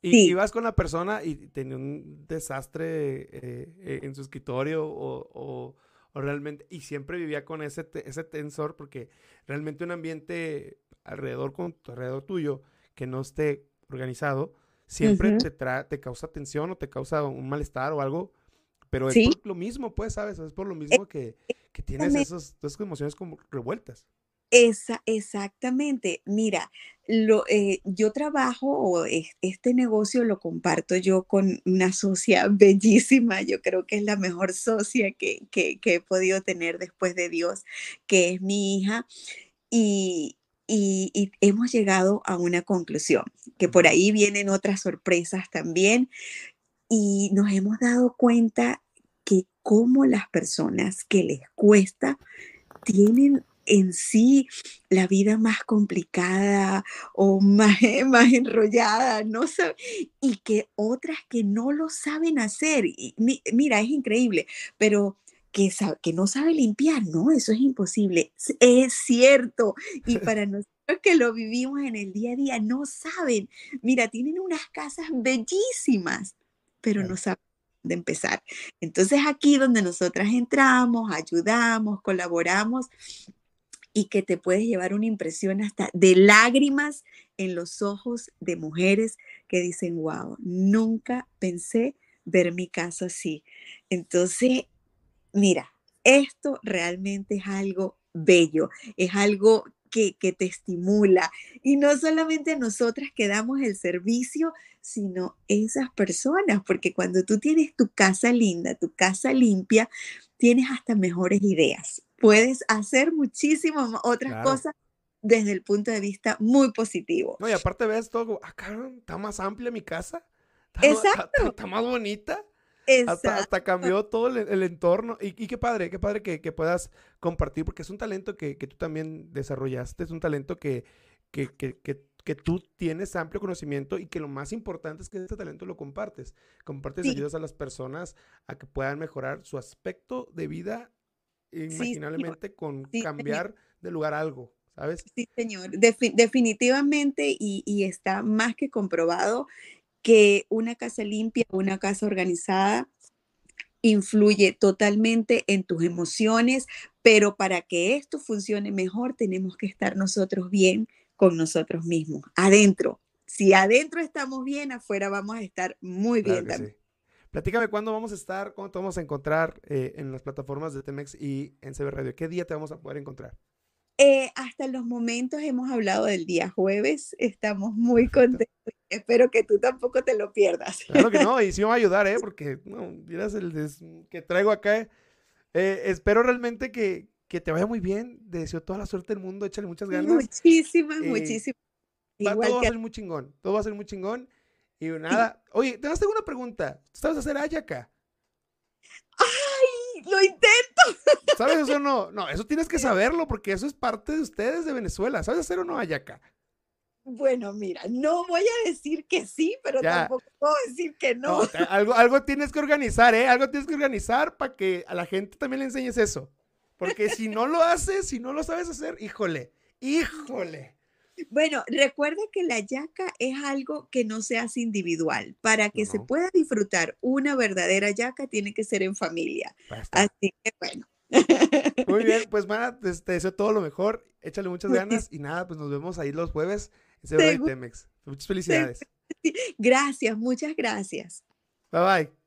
Y, ibas vas con la persona y tenía un desastre eh, eh, en su escritorio o, o, realmente, y siempre vivía con ese, ese tensor porque realmente un ambiente alrededor, con, alrededor tuyo que no esté organizado, siempre te, te causa tensión o te causa un malestar o algo, pero es por lo mismo, pues, ¿sabes? Es por lo mismo que, que tienes esos, esas emociones como revueltas. Esa, exactamente. Mira, lo, eh, yo trabajo o este negocio lo comparto yo con una socia bellísima. Yo creo que es la mejor socia que, que, he podido tener después de Dios, que es mi hija. Y, y, hemos llegado a una conclusión, que por ahí vienen otras sorpresas también. Y nos hemos dado cuenta que como las personas que les cuesta tienen en sí la vida más complicada o más, más enrollada, no y que otras que no lo saben hacer. Y, mira, es increíble, pero que, que no sabe limpiar, no, eso es imposible. Es cierto. Y para nosotros que lo vivimos en el día a día, no saben. Mira, tienen unas casas bellísimas, pero no saben de empezar. Entonces aquí donde nosotras entramos, ayudamos, colaboramos y que te puedes llevar una impresión hasta de lágrimas en los ojos de mujeres que dicen, wow, nunca pensé ver mi caso así. Entonces, mira, esto realmente es algo bello, es algo que, que, te estimula. Y no solamente nosotras que damos el servicio, sino esas personas, porque cuando tú tienes tu casa linda, tu casa limpia, tienes hasta mejores ideas puedes hacer muchísimas otras cosas desde el punto de vista muy positivo. No, y aparte ves todo, acá ah, está más amplia mi casa. Exacto. Está, más bonita. Hasta, hasta, cambió todo el, entorno. Y, qué padre, qué padre que, puedas compartir, porque es un talento que, tú también desarrollaste, es un talento que, que, que, tú tienes amplio conocimiento y que lo más importante es que este talento lo compartes. Compartes y ayudas a las personas a que puedan mejorar su aspecto de vida imaginablemente con cambiar de lugar algo, ¿sabes? Sí, señor, definitivamente y, está más que comprobado que una casa limpia, una casa organizada influye totalmente en tus emociones, pero para que esto funcione mejor tenemos que estar nosotros bien con nosotros mismos, adentro. Si adentro estamos bien, afuera vamos a estar muy bien también. Platícame cuándo vamos a estar, cuándo te vamos a encontrar eh, en las plataformas de Temex y en CB Radio. ¿Qué día te vamos a poder encontrar? Eh, hasta los momentos hemos hablado del día jueves. Estamos muy contentos. Espero que tú tampoco te lo pierdas. Claro que no, y sí me va a ayudar, ¿eh? Porque, no, miras el que traigo acá. Eh, espero realmente que, que, te vaya muy bien. Deseo toda la suerte del mundo. Échale muchas ganas. Muchísimas, muchísimas. todo va a ser muy chingón. Todo va a ser muy chingón. Y nada. Oye, te tengo una pregunta. ¿Sabes hacer ayaca? ¡Ay! ¡Lo intento! ¿Sabes eso o no? No, eso tienes que saberlo porque eso es parte de ustedes de Venezuela. ¿Sabes hacer o no ayaca? Bueno, mira, no voy a decir que sí, pero tampoco puedo decir que no. algo, algo tienes que organizar, ¿eh? Algo tienes que organizar para que a la gente también le enseñes eso. Porque si no lo haces, si no lo sabes hacer, híjole, híjole. Bueno, recuerda que la yaca es algo que no se hace individual. Para que se pueda disfrutar una verdadera yaca, tiene que ser en familia. Así que bueno. Muy bien, pues Mana, te, deseo todo lo mejor. Échale muchas ganas y nada, pues nos vemos ahí los jueves en Temex. Muchas felicidades. Gracias, muchas gracias. Bye bye.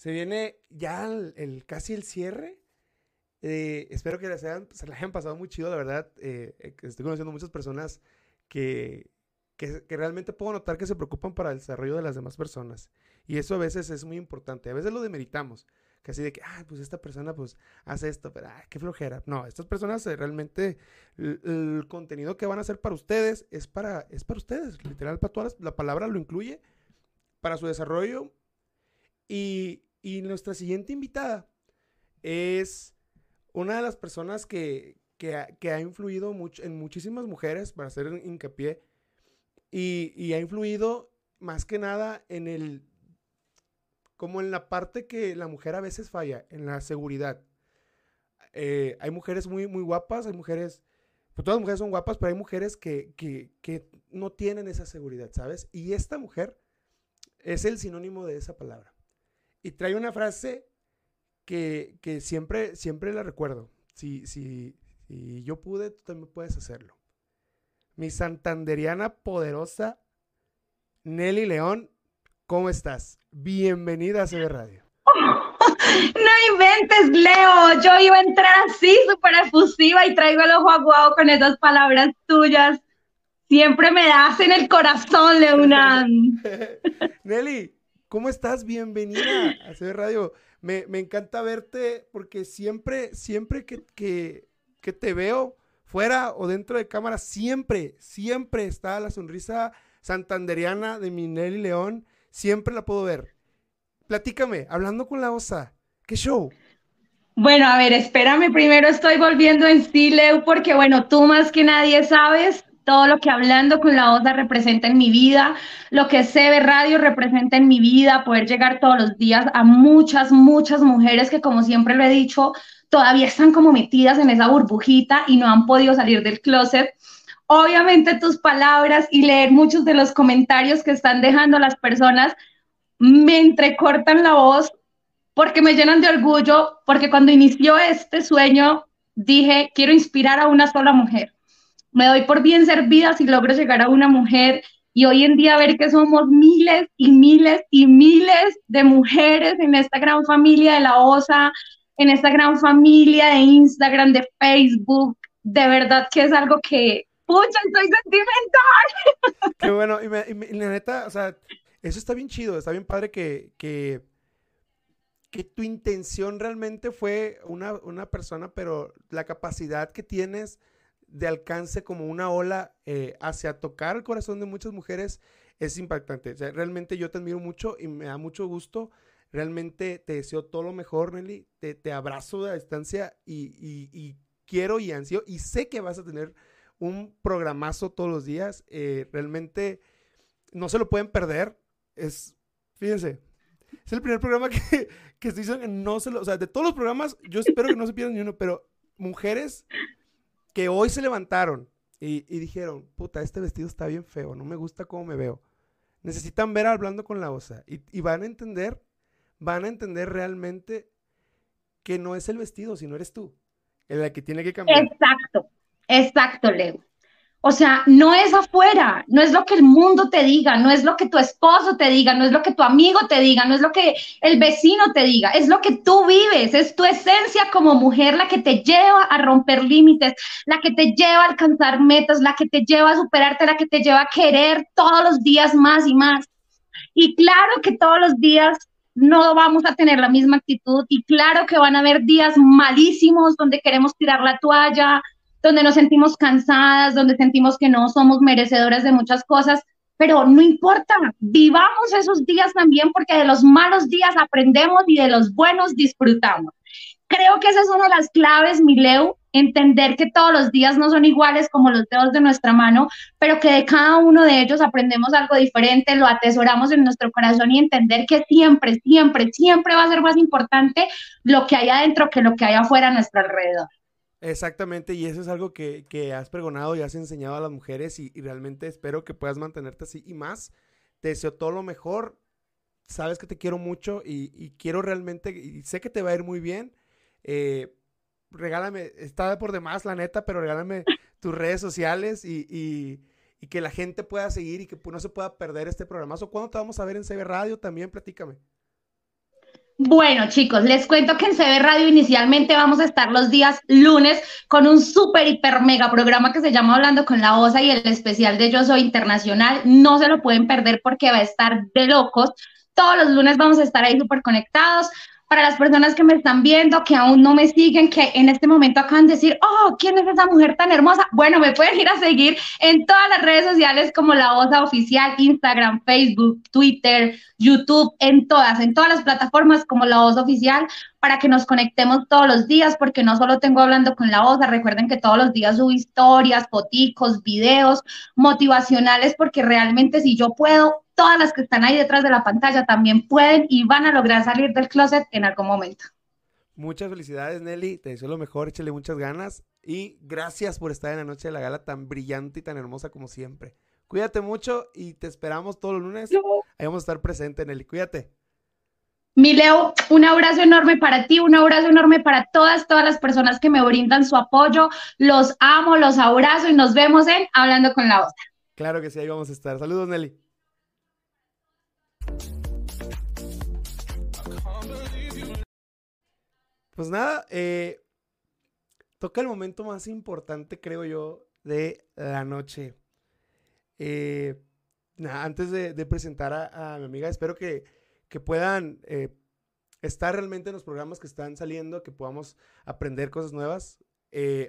Se viene ya el, casi el cierre. Eh, espero que se, se la hayan pasado muy chido, la verdad. Eh, eh, estoy conociendo muchas personas que, que, realmente puedo notar que se preocupan para el desarrollo de las demás personas. Y eso a veces es muy importante. A veces lo demeritamos. Que así de que, ah, pues esta persona pues hace esto, pero ah, qué flojera. No, estas personas realmente, el, contenido que van a hacer para ustedes es para, es para ustedes. Literal, para todas la palabra lo incluye para su desarrollo. Y, Y nuestra siguiente invitada es una de las personas que, que, ha, influido en muchísimas mujeres, para hacer hincapié, y, y ha influido más que nada en el, como en la parte que la mujer a veces falla, en la seguridad. Eh, hay mujeres muy, muy guapas, hay mujeres, pues todas las mujeres son guapas, pero hay mujeres que, que, que no tienen esa seguridad, ¿sabes? Y esta mujer es el sinónimo de esa palabra. Y trae una frase que, que siempre, siempre la recuerdo. Si, si, si yo pude, tú también puedes hacerlo. Mi santanderiana poderosa Nelly León, ¿cómo estás? Bienvenida a CB Radio. No inventes, Leo. Yo iba a entrar así, súper efusiva, y traigo el ojo aguado con esas palabras tuyas. Siempre me das en el corazón, Leonan. Nelly, ¿cómo estás? Bienvenida a CB Radio. Me, me encanta verte porque siempre, siempre que, que, te veo fuera o dentro de cámara, siempre, siempre está la sonrisa santanderiana de mi Nelly León. Siempre la puedo ver. Platícame, hablando con la osa. ¿Qué show? Bueno, a ver, espérame, primero estoy volviendo en sí, Leo, porque bueno, tú más que nadie sabes todo lo que hablando con la osa representa en mi vida, lo que CB Radio representa en mi vida, poder llegar todos los días a muchas, muchas mujeres que como siempre lo he dicho, todavía están como metidas en esa burbujita y no han podido salir del closet. Obviamente tus palabras y leer muchos de los comentarios que están dejando las personas me entrecortan la voz porque me llenan de orgullo, porque cuando inició este sueño dije, quiero inspirar a una sola mujer. Me doy por bien servida si logro llegar a una mujer y hoy en día ver que somos miles y miles y miles de mujeres en esta gran familia de la OSA, en esta gran familia de Instagram, de Facebook, de verdad que es algo que, pucha, estoy sentimental. Qué bueno, y, me, y, la neta, o sea, eso está bien chido, está bien padre que, que que tu intención realmente fue una, una, persona, pero la capacidad que tienes de alcance como una ola eh, hacia tocar el corazón de muchas mujeres es impactante. Realmente yo te admiro mucho y me da mucho gusto. Realmente te deseo todo lo mejor, Nelly. Te, abrazo de distancia y, quiero y ansio y sé que vas a tener un programazo todos los días. Eh, realmente no se lo pueden perder. Es, fíjense, es el primer programa que, que diciendo que no se lo. O sea, de todos los programas, yo espero que no se pierdan ni uno, pero mujeres que hoy se levantaron y, dijeron: Puta, este vestido está bien feo, no me gusta cómo me veo. Necesitan ver hablando con la osa y, y van a entender, van a entender realmente que no es el vestido, sino eres tú, el que tiene que cambiar. Exacto, exacto, Leo. O sea, no es afuera, no es lo que el mundo te diga, no es lo que tu esposo te diga, no es lo que tu amigo te diga, no es lo que el vecino te diga, es lo que tú vives, es tu esencia como mujer la que te lleva a romper límites, la que te lleva a alcanzar metas, la que te lleva a superarte, la que te lleva a querer todos los días más y más. Y claro que todos los días no vamos a tener la misma actitud y claro que van a haber días malísimos donde queremos tirar la toalla, donde nos sentimos cansadas, donde sentimos que no somos merecedoras de muchas cosas, pero no importa, vivamos esos días también porque de los malos días aprendemos y de los buenos disfrutamos. Creo que esa es una de las claves, Mileu, entender que todos los días no son iguales como los dedos de nuestra mano, pero que de cada uno de ellos aprendemos algo diferente, lo atesoramos en nuestro corazón y entender que siempre, siempre, siempre va a ser más importante lo que hay adentro que lo que hay afuera a nuestro alrededor. Exactamente, y eso es algo que, que, has pregonado y has enseñado a las mujeres y, y, realmente espero que puedas mantenerte así y más. Te deseo todo lo mejor, sabes que te quiero mucho y, y quiero realmente, y sé que te va a ir muy bien. Eh, regálame, está por demás la neta, pero regálame tus redes sociales y, y, que la gente pueda seguir y que no se pueda perder este programazo. ¿Cuándo te vamos a ver en CB Radio? También platícame. Bueno, chicos, les cuento que en CB Radio inicialmente vamos a estar los días lunes con un súper, hiper, mega programa que se llama Hablando con la OSA y el especial de Yo Soy Internacional. No se lo pueden perder porque va a estar de locos. Todos los lunes vamos a estar ahí súper conectados. Para las personas que me están viendo, que aún no me siguen, que en este momento acaban de decir, oh, ¿quién es esa mujer tan hermosa? Bueno, me pueden ir a seguir en todas las redes sociales como La Osa Oficial, Instagram, Facebook, Twitter, YouTube, en todas, en todas las plataformas como La Osa Oficial, para que nos conectemos todos los días, porque no solo tengo hablando con La Osa, recuerden que todos los días subo historias, foticos, videos motivacionales, porque realmente si yo puedo, todas las que están ahí detrás de la pantalla también pueden y van a lograr salir del closet en algún momento. Muchas felicidades, Nelly. Te deseo lo mejor, échale muchas ganas. Y gracias por estar en la noche de la gala tan brillante y tan hermosa como siempre. Cuídate mucho y te esperamos todos los lunes. Ahí vamos a estar presentes, Nelly. Cuídate. Mi Leo, un abrazo enorme para ti, un abrazo enorme para todas, todas las personas que me brindan su apoyo. Los amo, los abrazo y nos vemos en Hablando con la Otra. Claro que sí, ahí vamos a estar. Saludos, Nelly. Pues nada, eh, toca el momento más importante, creo yo, de la noche. Eh, antes de, presentar a, mi amiga, espero que, puedan eh, estar realmente en los programas que están saliendo, que podamos aprender cosas nuevas.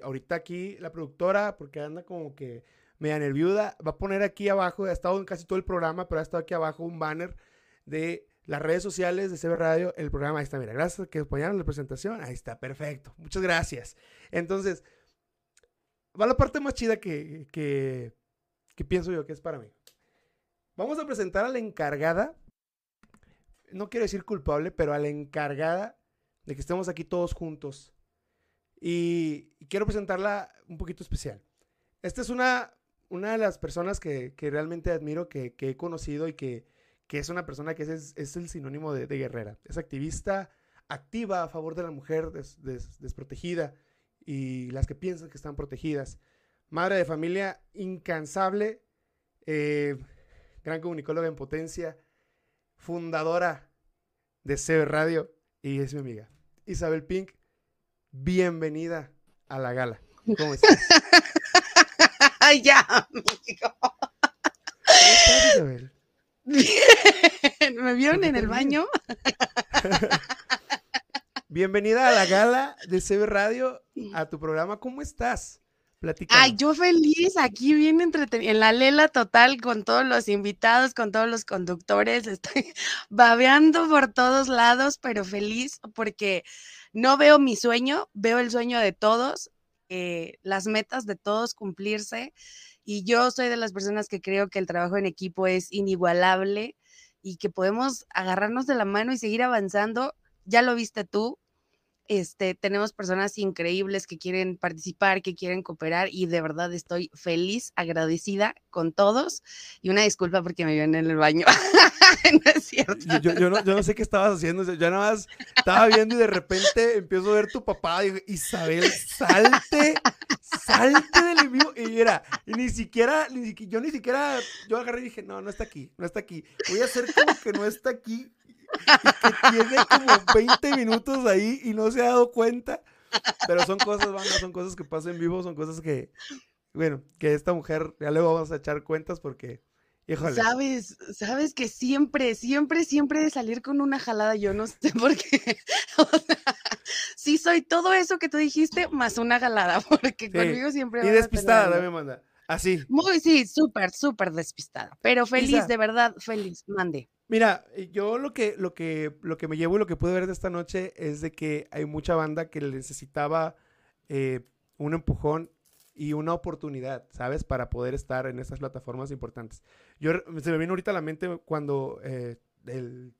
ahorita aquí la productora, porque anda como que media nerviuda, va a poner aquí abajo, ha estado en casi todo el programa, pero ha estado aquí abajo un banner de las redes sociales de CB Radio, el programa. Ahí está, mira, gracias que apoyaron la presentación. Ahí está, perfecto. Muchas gracias. Entonces, va la parte más chida que, que, pienso yo que es para mí. Vamos a presentar a la encargada, no quiero decir culpable, pero a la encargada de que estemos aquí todos juntos. Y, quiero presentarla un poquito especial. Esta es una, una de las personas que, realmente admiro, que, que he conocido y que que es una persona que es, el sinónimo de, guerrera. Es activista, activa a favor de la mujer desprotegida y las que piensan que están protegidas. Madre de familia incansable, eh, gran comunicóloga en potencia, fundadora de CB Radio y es mi amiga. Isabel Pink, bienvenida a la gala. ¿Cómo estás? ya, amigo. ¿Cómo estás, Isabel? ¿Me vieron en el baño? Bienvenida a la gala de CB Radio, a tu programa. ¿Cómo estás? Platícame. Ay, yo feliz, aquí bien entretenido, en la lela total con todos los invitados, con todos los conductores, estoy babeando por todos lados, pero feliz porque no veo mi sueño, veo el sueño de todos, eh, las metas de todos cumplirse y yo soy de las personas que creo que el trabajo en equipo es inigualable y que podemos agarrarnos de la mano y seguir avanzando. Ya lo viste tú, este, tenemos personas increíbles que quieren participar, que quieren cooperar y de verdad estoy feliz, agradecida con todos y una disculpa porque me vieron en el baño. no es cierto. Yo, no, sé qué estabas haciendo, yo nada más estaba viendo y de repente empiezo a ver tu papá y digo, Isabel, salte, salte del envío. Y era, y ni siquiera, ni, yo ni siquiera, yo agarré y dije, no, no está aquí, no está aquí. Voy a hacer como que no está aquí que tiene como 20 minutos ahí y no se ha dado cuenta. Pero son cosas, son cosas que pasan en vivo, son cosas que, bueno, que esta mujer, ya luego vamos a echar cuentas porque, híjole. Sabes, sabes que siempre, siempre, siempre de salir con una jalada, yo no sé por qué. sí soy todo eso que tú dijiste, más una jalada, porque conmigo siempre... Y despistada también manda. Así. Muy, sí, súper, súper despistada. Pero feliz, de verdad, feliz. Mande. Mira, yo lo que, lo que, lo que me llevo y lo que pude ver de esta noche es de que hay mucha banda que necesitaba eh, un empujón y una oportunidad, ¿sabes? Para poder estar en estas plataformas importantes. Yo se me vino ahorita a la mente cuando eh, el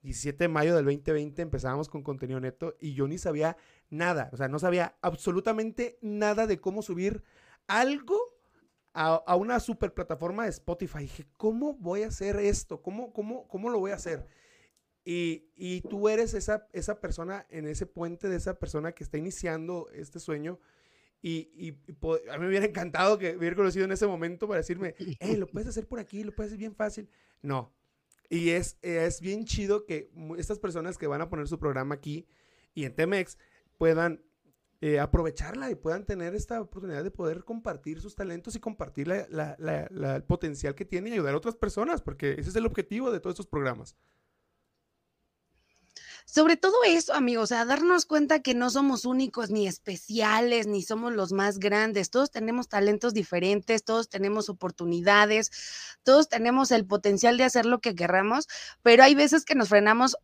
17 de mayo del 2020 empezábamos con contenido neto y yo ni sabía nada, o sea, no sabía absolutamente nada de cómo subir algo a, una super plataforma de Spotify. Dije, ¿cómo voy a hacer esto? ¿Cómo, cómo, cómo lo voy a hacer? Y, y, tú eres esa, esa persona en ese puente de esa persona que está iniciando este sueño. Y, y, a mí me hubiera encantado que hubiera conocido en ese momento para decirme, hey, lo puedes hacer por aquí, lo puedes hacer bien fácil. No. Y es, es bien chido que estas personas que van a poner su programa aquí y en Temex puedan eh, aprovecharla y puedan tener esta oportunidad de poder compartir sus talentos y compartir el potencial que tienen y ayudar a otras personas, porque ese es el objetivo de todos estos programas. sobre todo eso, amigos, sea, darnos cuenta que no somos únicos ni especiales, ni somos los más grandes, todos tenemos talentos diferentes, todos tenemos oportunidades, todos tenemos el potencial de hacer lo que querramos, pero hay veces que nos frenamos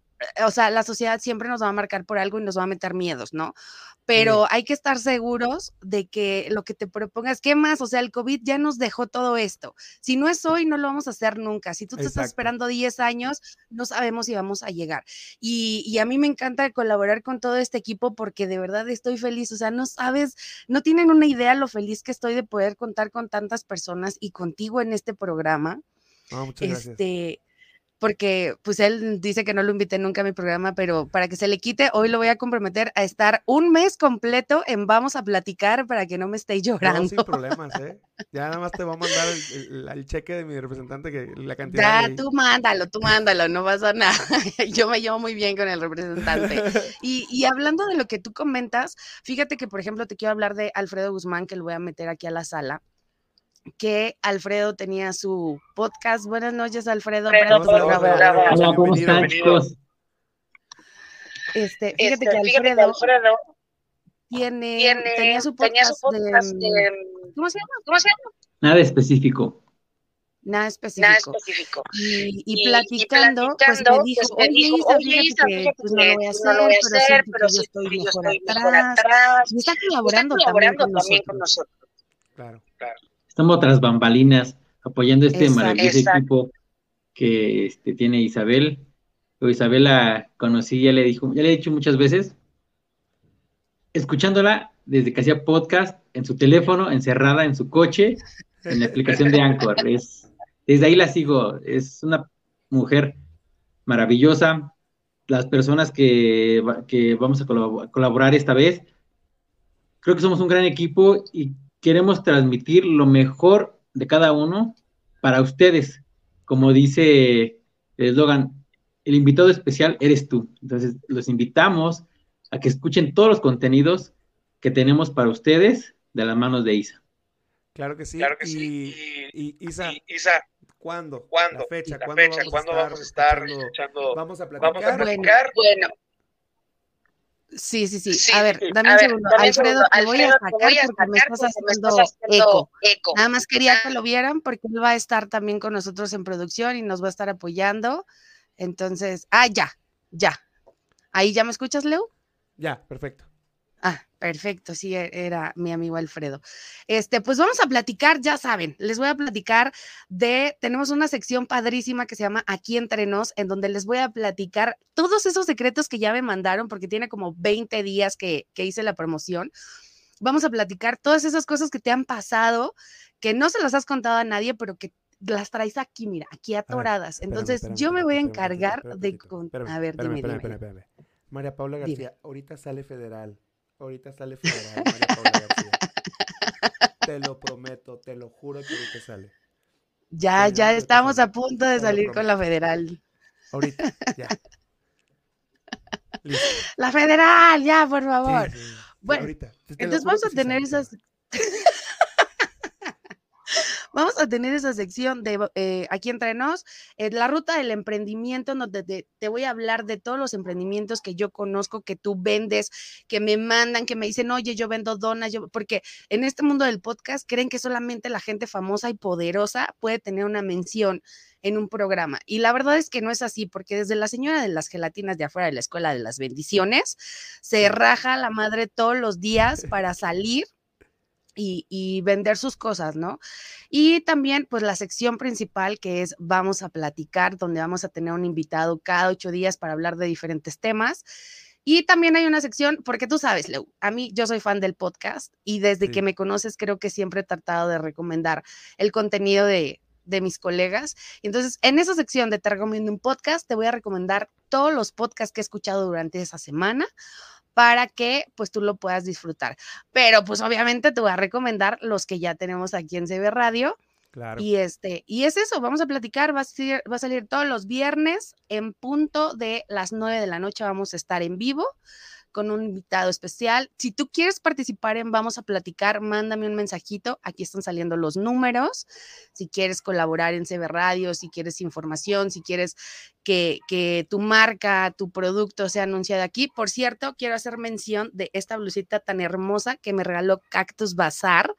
o sea, la sociedad siempre nos va a marcar por algo y nos va a meter miedos, ¿no? Pero hay que estar seguros de que lo que te propongas, ¿qué más? O sea, el COVID ya nos dejó todo esto. Si no es hoy, no lo vamos a hacer nunca. Si tú te estás esperando 10 años, no sabemos si vamos a llegar. Y, y, a mí me encanta colaborar con todo este equipo porque de verdad estoy feliz. O sea, no sabes, no tienen una idea lo feliz que estoy de poder contar con tantas personas y contigo en este programa. Muchas gracias. Porque pues él dice que no lo invité nunca a mi programa, pero para que se le quite, hoy lo voy a comprometer a estar un mes completo en Vamos a Platicar para que no me esté llorando. No, sin problemas, ¿eh? Ya nada más te voy a mandar el, cheque de mi representante, que la cantidad. Ya, tú mándalo, tú mándalo, no pasa nada. Yo me llevo muy bien con el representante. Y, y hablando de lo que tú comentas, fíjate que, por ejemplo, te quiero hablar de Alfredo Guzmán, que lo voy a meter aquí a la sala que Alfredo tenía su podcast. Buenas noches, Alfredo. Hola, ¿cómo están, chicos? Este, fíjate, que, Alfredo tiene, tenía su podcast, de, ¿cómo se llama? ¿Cómo se llama? Nada específico. Nada específico. Nada específico. Y, y, platicando, pues me dijo, pues oye, Isa, fíjate, que, pues no lo voy a hacer, no pero, hacer, pero yo estoy mejor, atrás. Y está colaborando, también, con, nosotros. Claro, claro estamos tras bambalinas apoyando este maravilloso equipo que este, tiene Isabel. Yo Isabel la conocí, ya le dijo, ya le he dicho muchas veces, escuchándola desde que hacía podcast en su teléfono, encerrada en su coche, en la aplicación de Anchor. Es, desde ahí la sigo, es una mujer maravillosa. Las personas que, que vamos a colaborar esta vez, creo que somos un gran equipo y queremos transmitir lo mejor de cada uno para ustedes. Como dice el eslogan, el invitado especial eres tú. Entonces, los invitamos a que escuchen todos los contenidos que tenemos para ustedes de las manos de Isa. Claro que sí. Claro que y, sí. Y, Isa, Isa, ¿cuándo? ¿Cuándo? La fecha, La ¿cuándo, fecha, vamos, ¿cuándo a vamos a estar escuchando? escuchando? Vamos a platicar. Vamos a platicar. Bueno. Sí, sí, sí. Sí, a ver, dame a un ver, segundo. Alfredo, segundo. te voy a Alfredo, sacar voy a porque me estás porque me haciendo estás haciendo eco. eco. Nada más quería que lo vieran porque él va a estar también con nosotros en producción y nos va a estar apoyando. Entonces, ah, ya, ya. ¿Ahí ya me escuchas, Leo? Ya, perfecto. Ah, perfecto, sí, e- era mi amigo Alfredo. Este, pues vamos a platicar, ya saben, les voy a platicar de, tenemos una sección padrísima que se llama Aquí entre nos, en donde les voy a platicar todos esos secretos que ya me mandaron, porque tiene como 20 días que, que hice la promoción. Vamos a platicar todas esas cosas que te han pasado, que no se las has contado a nadie, pero que las traes aquí, mira, aquí atoradas. espérame, Entonces, espérame, yo me voy a encargar espérame, de... con- A ver, espérame, dime, espérame, dime. María Paula Dime. García, ahorita sale federal. Ahorita sale federal, María Paula García. te lo prometo, te lo juro que ahorita sale. Ya, ya estamos sale. a punto de Te salir con la federal. Ahorita, ya. Listo. La federal, ya, por favor. sí, sí, Bueno, ahorita. Entonces vamos a tener esas. Vamos a tener esa sección de eh, aquí entre nos, eh, la ruta del emprendimiento, en donde te, te voy a hablar de todos los emprendimientos que yo conozco, que tú vendes, que me mandan, que me dicen, oye, yo vendo donas, yo, porque en este mundo del podcast creen que solamente la gente famosa y poderosa puede tener una mención en un programa. Y la verdad es que no es así, porque desde la señora de las gelatinas de afuera de la escuela de las bendiciones, se raja la madre todos los días para salir y, y vender sus cosas, ¿no? Y también, pues, la sección principal que es Vamos a platicar, donde vamos a tener un invitado cada ocho días para hablar de diferentes temas. Y también hay una sección, porque tú sabes, Leo, a mí yo soy fan del podcast y desde Sí. que me conoces creo que siempre he tratado de recomendar el contenido de, de mis colegas. Entonces, en esa sección de Te recomiendo un podcast, te voy a recomendar todos los podcasts que he escuchado durante esa semana para que pues tú lo puedas disfrutar. Pero pues obviamente te voy a recomendar los que ya tenemos aquí en CB Radio. Claro. Y este, y es eso, vamos a platicar, va a, ser- va a salir todos los viernes en punto de las 9 de la noche, vamos a estar en vivo con un invitado especial. Si tú quieres participar en Vamos a Platicar, mándame un mensajito. Aquí están saliendo los números. Si quieres colaborar en CB Radio, si quieres información, si quieres que, que tu marca, tu producto sea anunciado aquí. Por cierto, quiero hacer mención de esta blusita tan hermosa que me regaló Cactus Bazar.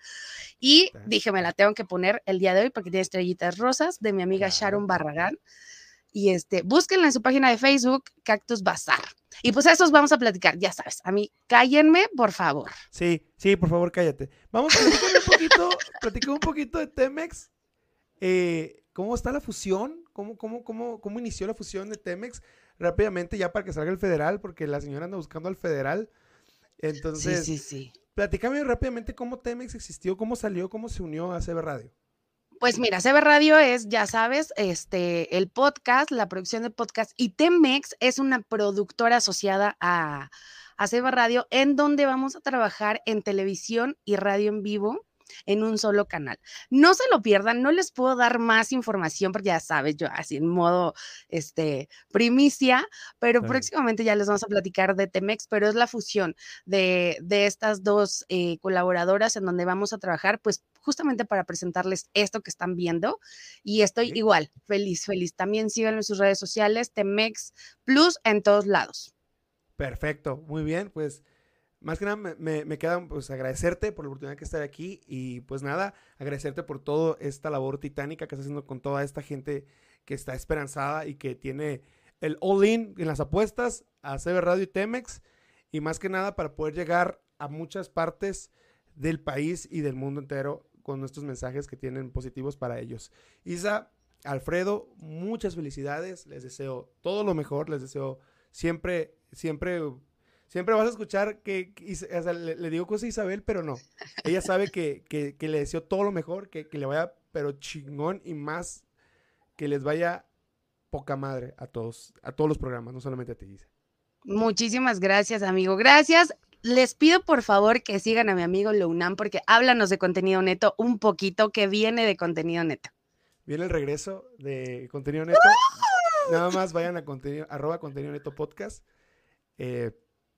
Y dije, me la tengo que poner el día de hoy porque tiene estrellitas rosas de mi amiga Sharon Barragán. Y este, búsquenla en su página de Facebook, Cactus Bazar. Y pues a esos vamos a platicar, ya sabes. A mí, cállenme, por favor. Sí, sí, por favor, cállate. Vamos a platicar un poquito, platicar un poquito de Temex. Eh, ¿Cómo está la fusión? ¿Cómo, cómo, cómo, ¿Cómo inició la fusión de Temex? Rápidamente, ya para que salga el federal, porque la señora anda buscando al federal. Entonces, sí, sí, sí. platícame rápidamente cómo Temex existió, cómo salió, cómo se unió a CB Radio. Pues mira, CB Radio es, ya sabes, este, el podcast, la producción de podcast, y Temex es una productora asociada a, a Radio, en donde vamos a trabajar en televisión y radio en vivo en un solo canal. No se lo pierdan, no les puedo dar más información porque ya sabes, yo así en modo este primicia, pero próximamente ya les vamos a platicar de Temex, pero es la fusión de, de estas dos eh, colaboradoras en donde vamos a trabajar, pues justamente para presentarles esto que están viendo y estoy igual, feliz, feliz. También síganlo en sus redes sociales, Temex Plus en todos lados. Perfecto, muy bien, pues más que nada me, queda pues agradecerte por la oportunidad que estar aquí y pues nada, agradecerte por toda esta labor titánica que estás haciendo con toda esta gente que está esperanzada y que tiene el all-in en las apuestas a CB Radio y Temex y más que nada para poder llegar a muchas partes del país y del mundo entero con nuestros mensajes que tienen positivos para ellos. Isa, Alfredo, muchas felicidades, les deseo todo lo mejor, les deseo siempre, siempre, siempre vas a escuchar que, que Is- o sea, le, le digo cosas a Isabel, pero no. Ella sabe que, que- que le deseo todo lo mejor, que, que le vaya, pero chingón y más, que les vaya poca madre a todos, a todos los programas, no solamente a ti, Isa. Muchísimas gracias, amigo. Gracias. Les pido por favor que sigan a mi amigo Lounam porque háblanos de contenido neto un poquito que viene de contenido neto. Viene el regreso de contenido neto. Nada más vayan a contenido, arroba contenido neto podcast. Eh,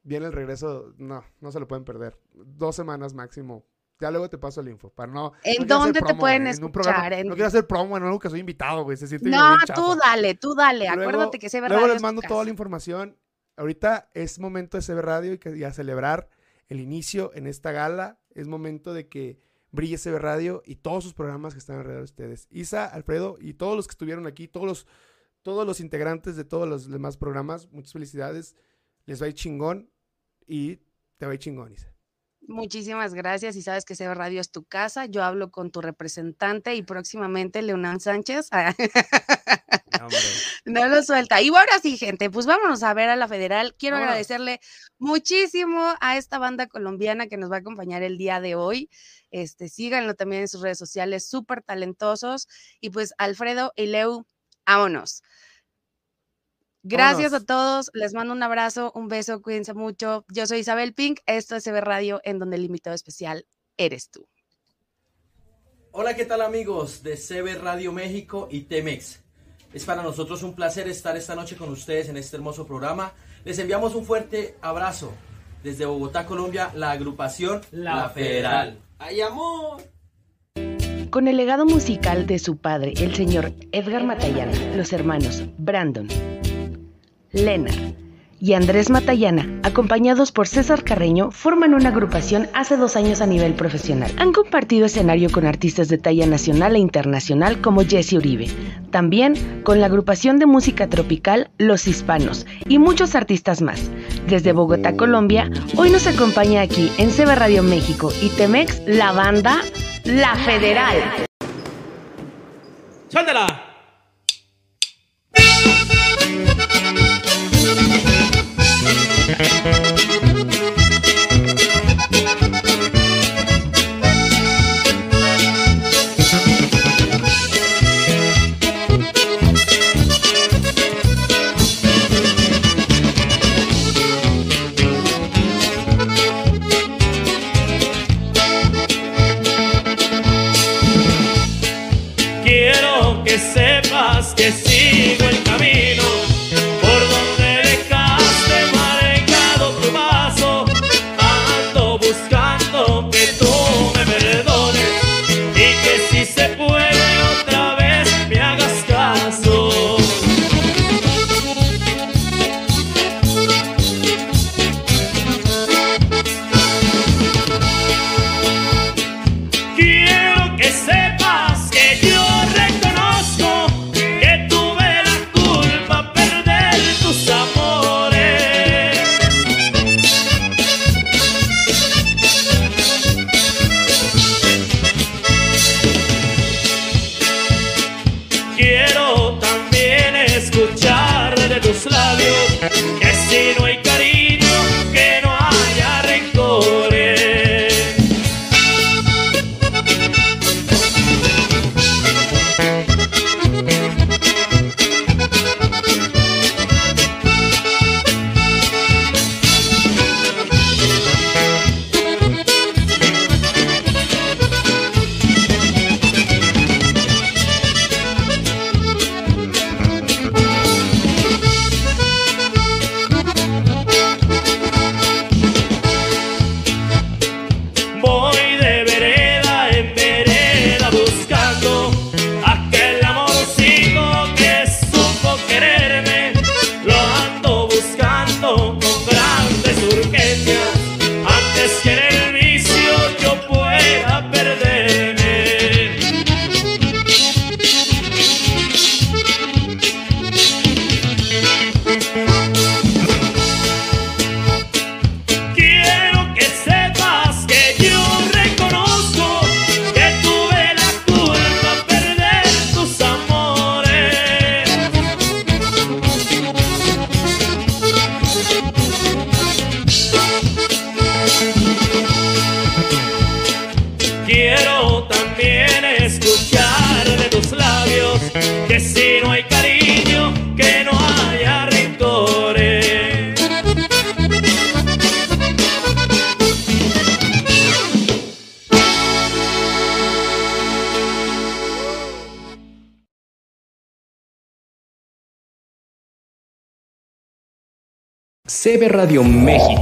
viene el regreso, no, no se lo pueden perder. Dos semanas máximo. Ya luego te paso el info. Para no, ¿En no dónde te pueden en programa- escuchar? En- No quiero hacer promo en algo que soy invitado, güey. No, tú dale, tú dale. Luego- Acuérdate que se ve Luego radio les mando toda la información. Ahorita es momento de CB Radio y, que, y a celebrar el inicio en esta gala. Es momento de que brille CB Radio y todos sus programas que están alrededor de ustedes. Isa, Alfredo y todos los que estuvieron aquí, todos los, todos los integrantes de todos los demás programas, muchas felicidades. Les va a ir chingón y te va a ir chingón, Isa. Muchísimas gracias y sabes que CB Radio es tu casa. Yo hablo con tu representante y próximamente Leonán Sánchez. No lo suelta. Y bueno, ahora sí, gente, pues vámonos a ver a la federal. Quiero agradecerle muchísimo a esta banda colombiana que nos va a acompañar el día de hoy. Este, síganlo también en sus redes sociales, súper talentosos. Y pues, Alfredo y Leu, vámonos. Gracias a todos, les mando un abrazo, un beso, cuídense mucho. Yo soy Isabel Pink, esto es CB Radio, en donde el invitado especial eres tú. Hola, ¿qué tal amigos de CB Radio México y Temex? Es para nosotros un placer estar esta noche con ustedes en este hermoso programa. Les enviamos un fuerte abrazo desde Bogotá, Colombia, la agrupación La, Federal. ¡Ay, amor! Con el legado musical de su padre, el señor Edgar Matallana, los hermanos Brandon, Leonard y Andrés Matallana, acompañados por César Carreño, forman una agrupación hace dos años a nivel profesional. Han compartido escenario con artistas de talla nacional e internacional como Jesse Uribe, también con la agrupación de música tropical Los Hispanos y muchos artistas más. Desde Bogotá, Colombia, hoy nos acompaña aquí en CB Radio México y Temex la banda La Federal. ¡Suéltala! Radio México.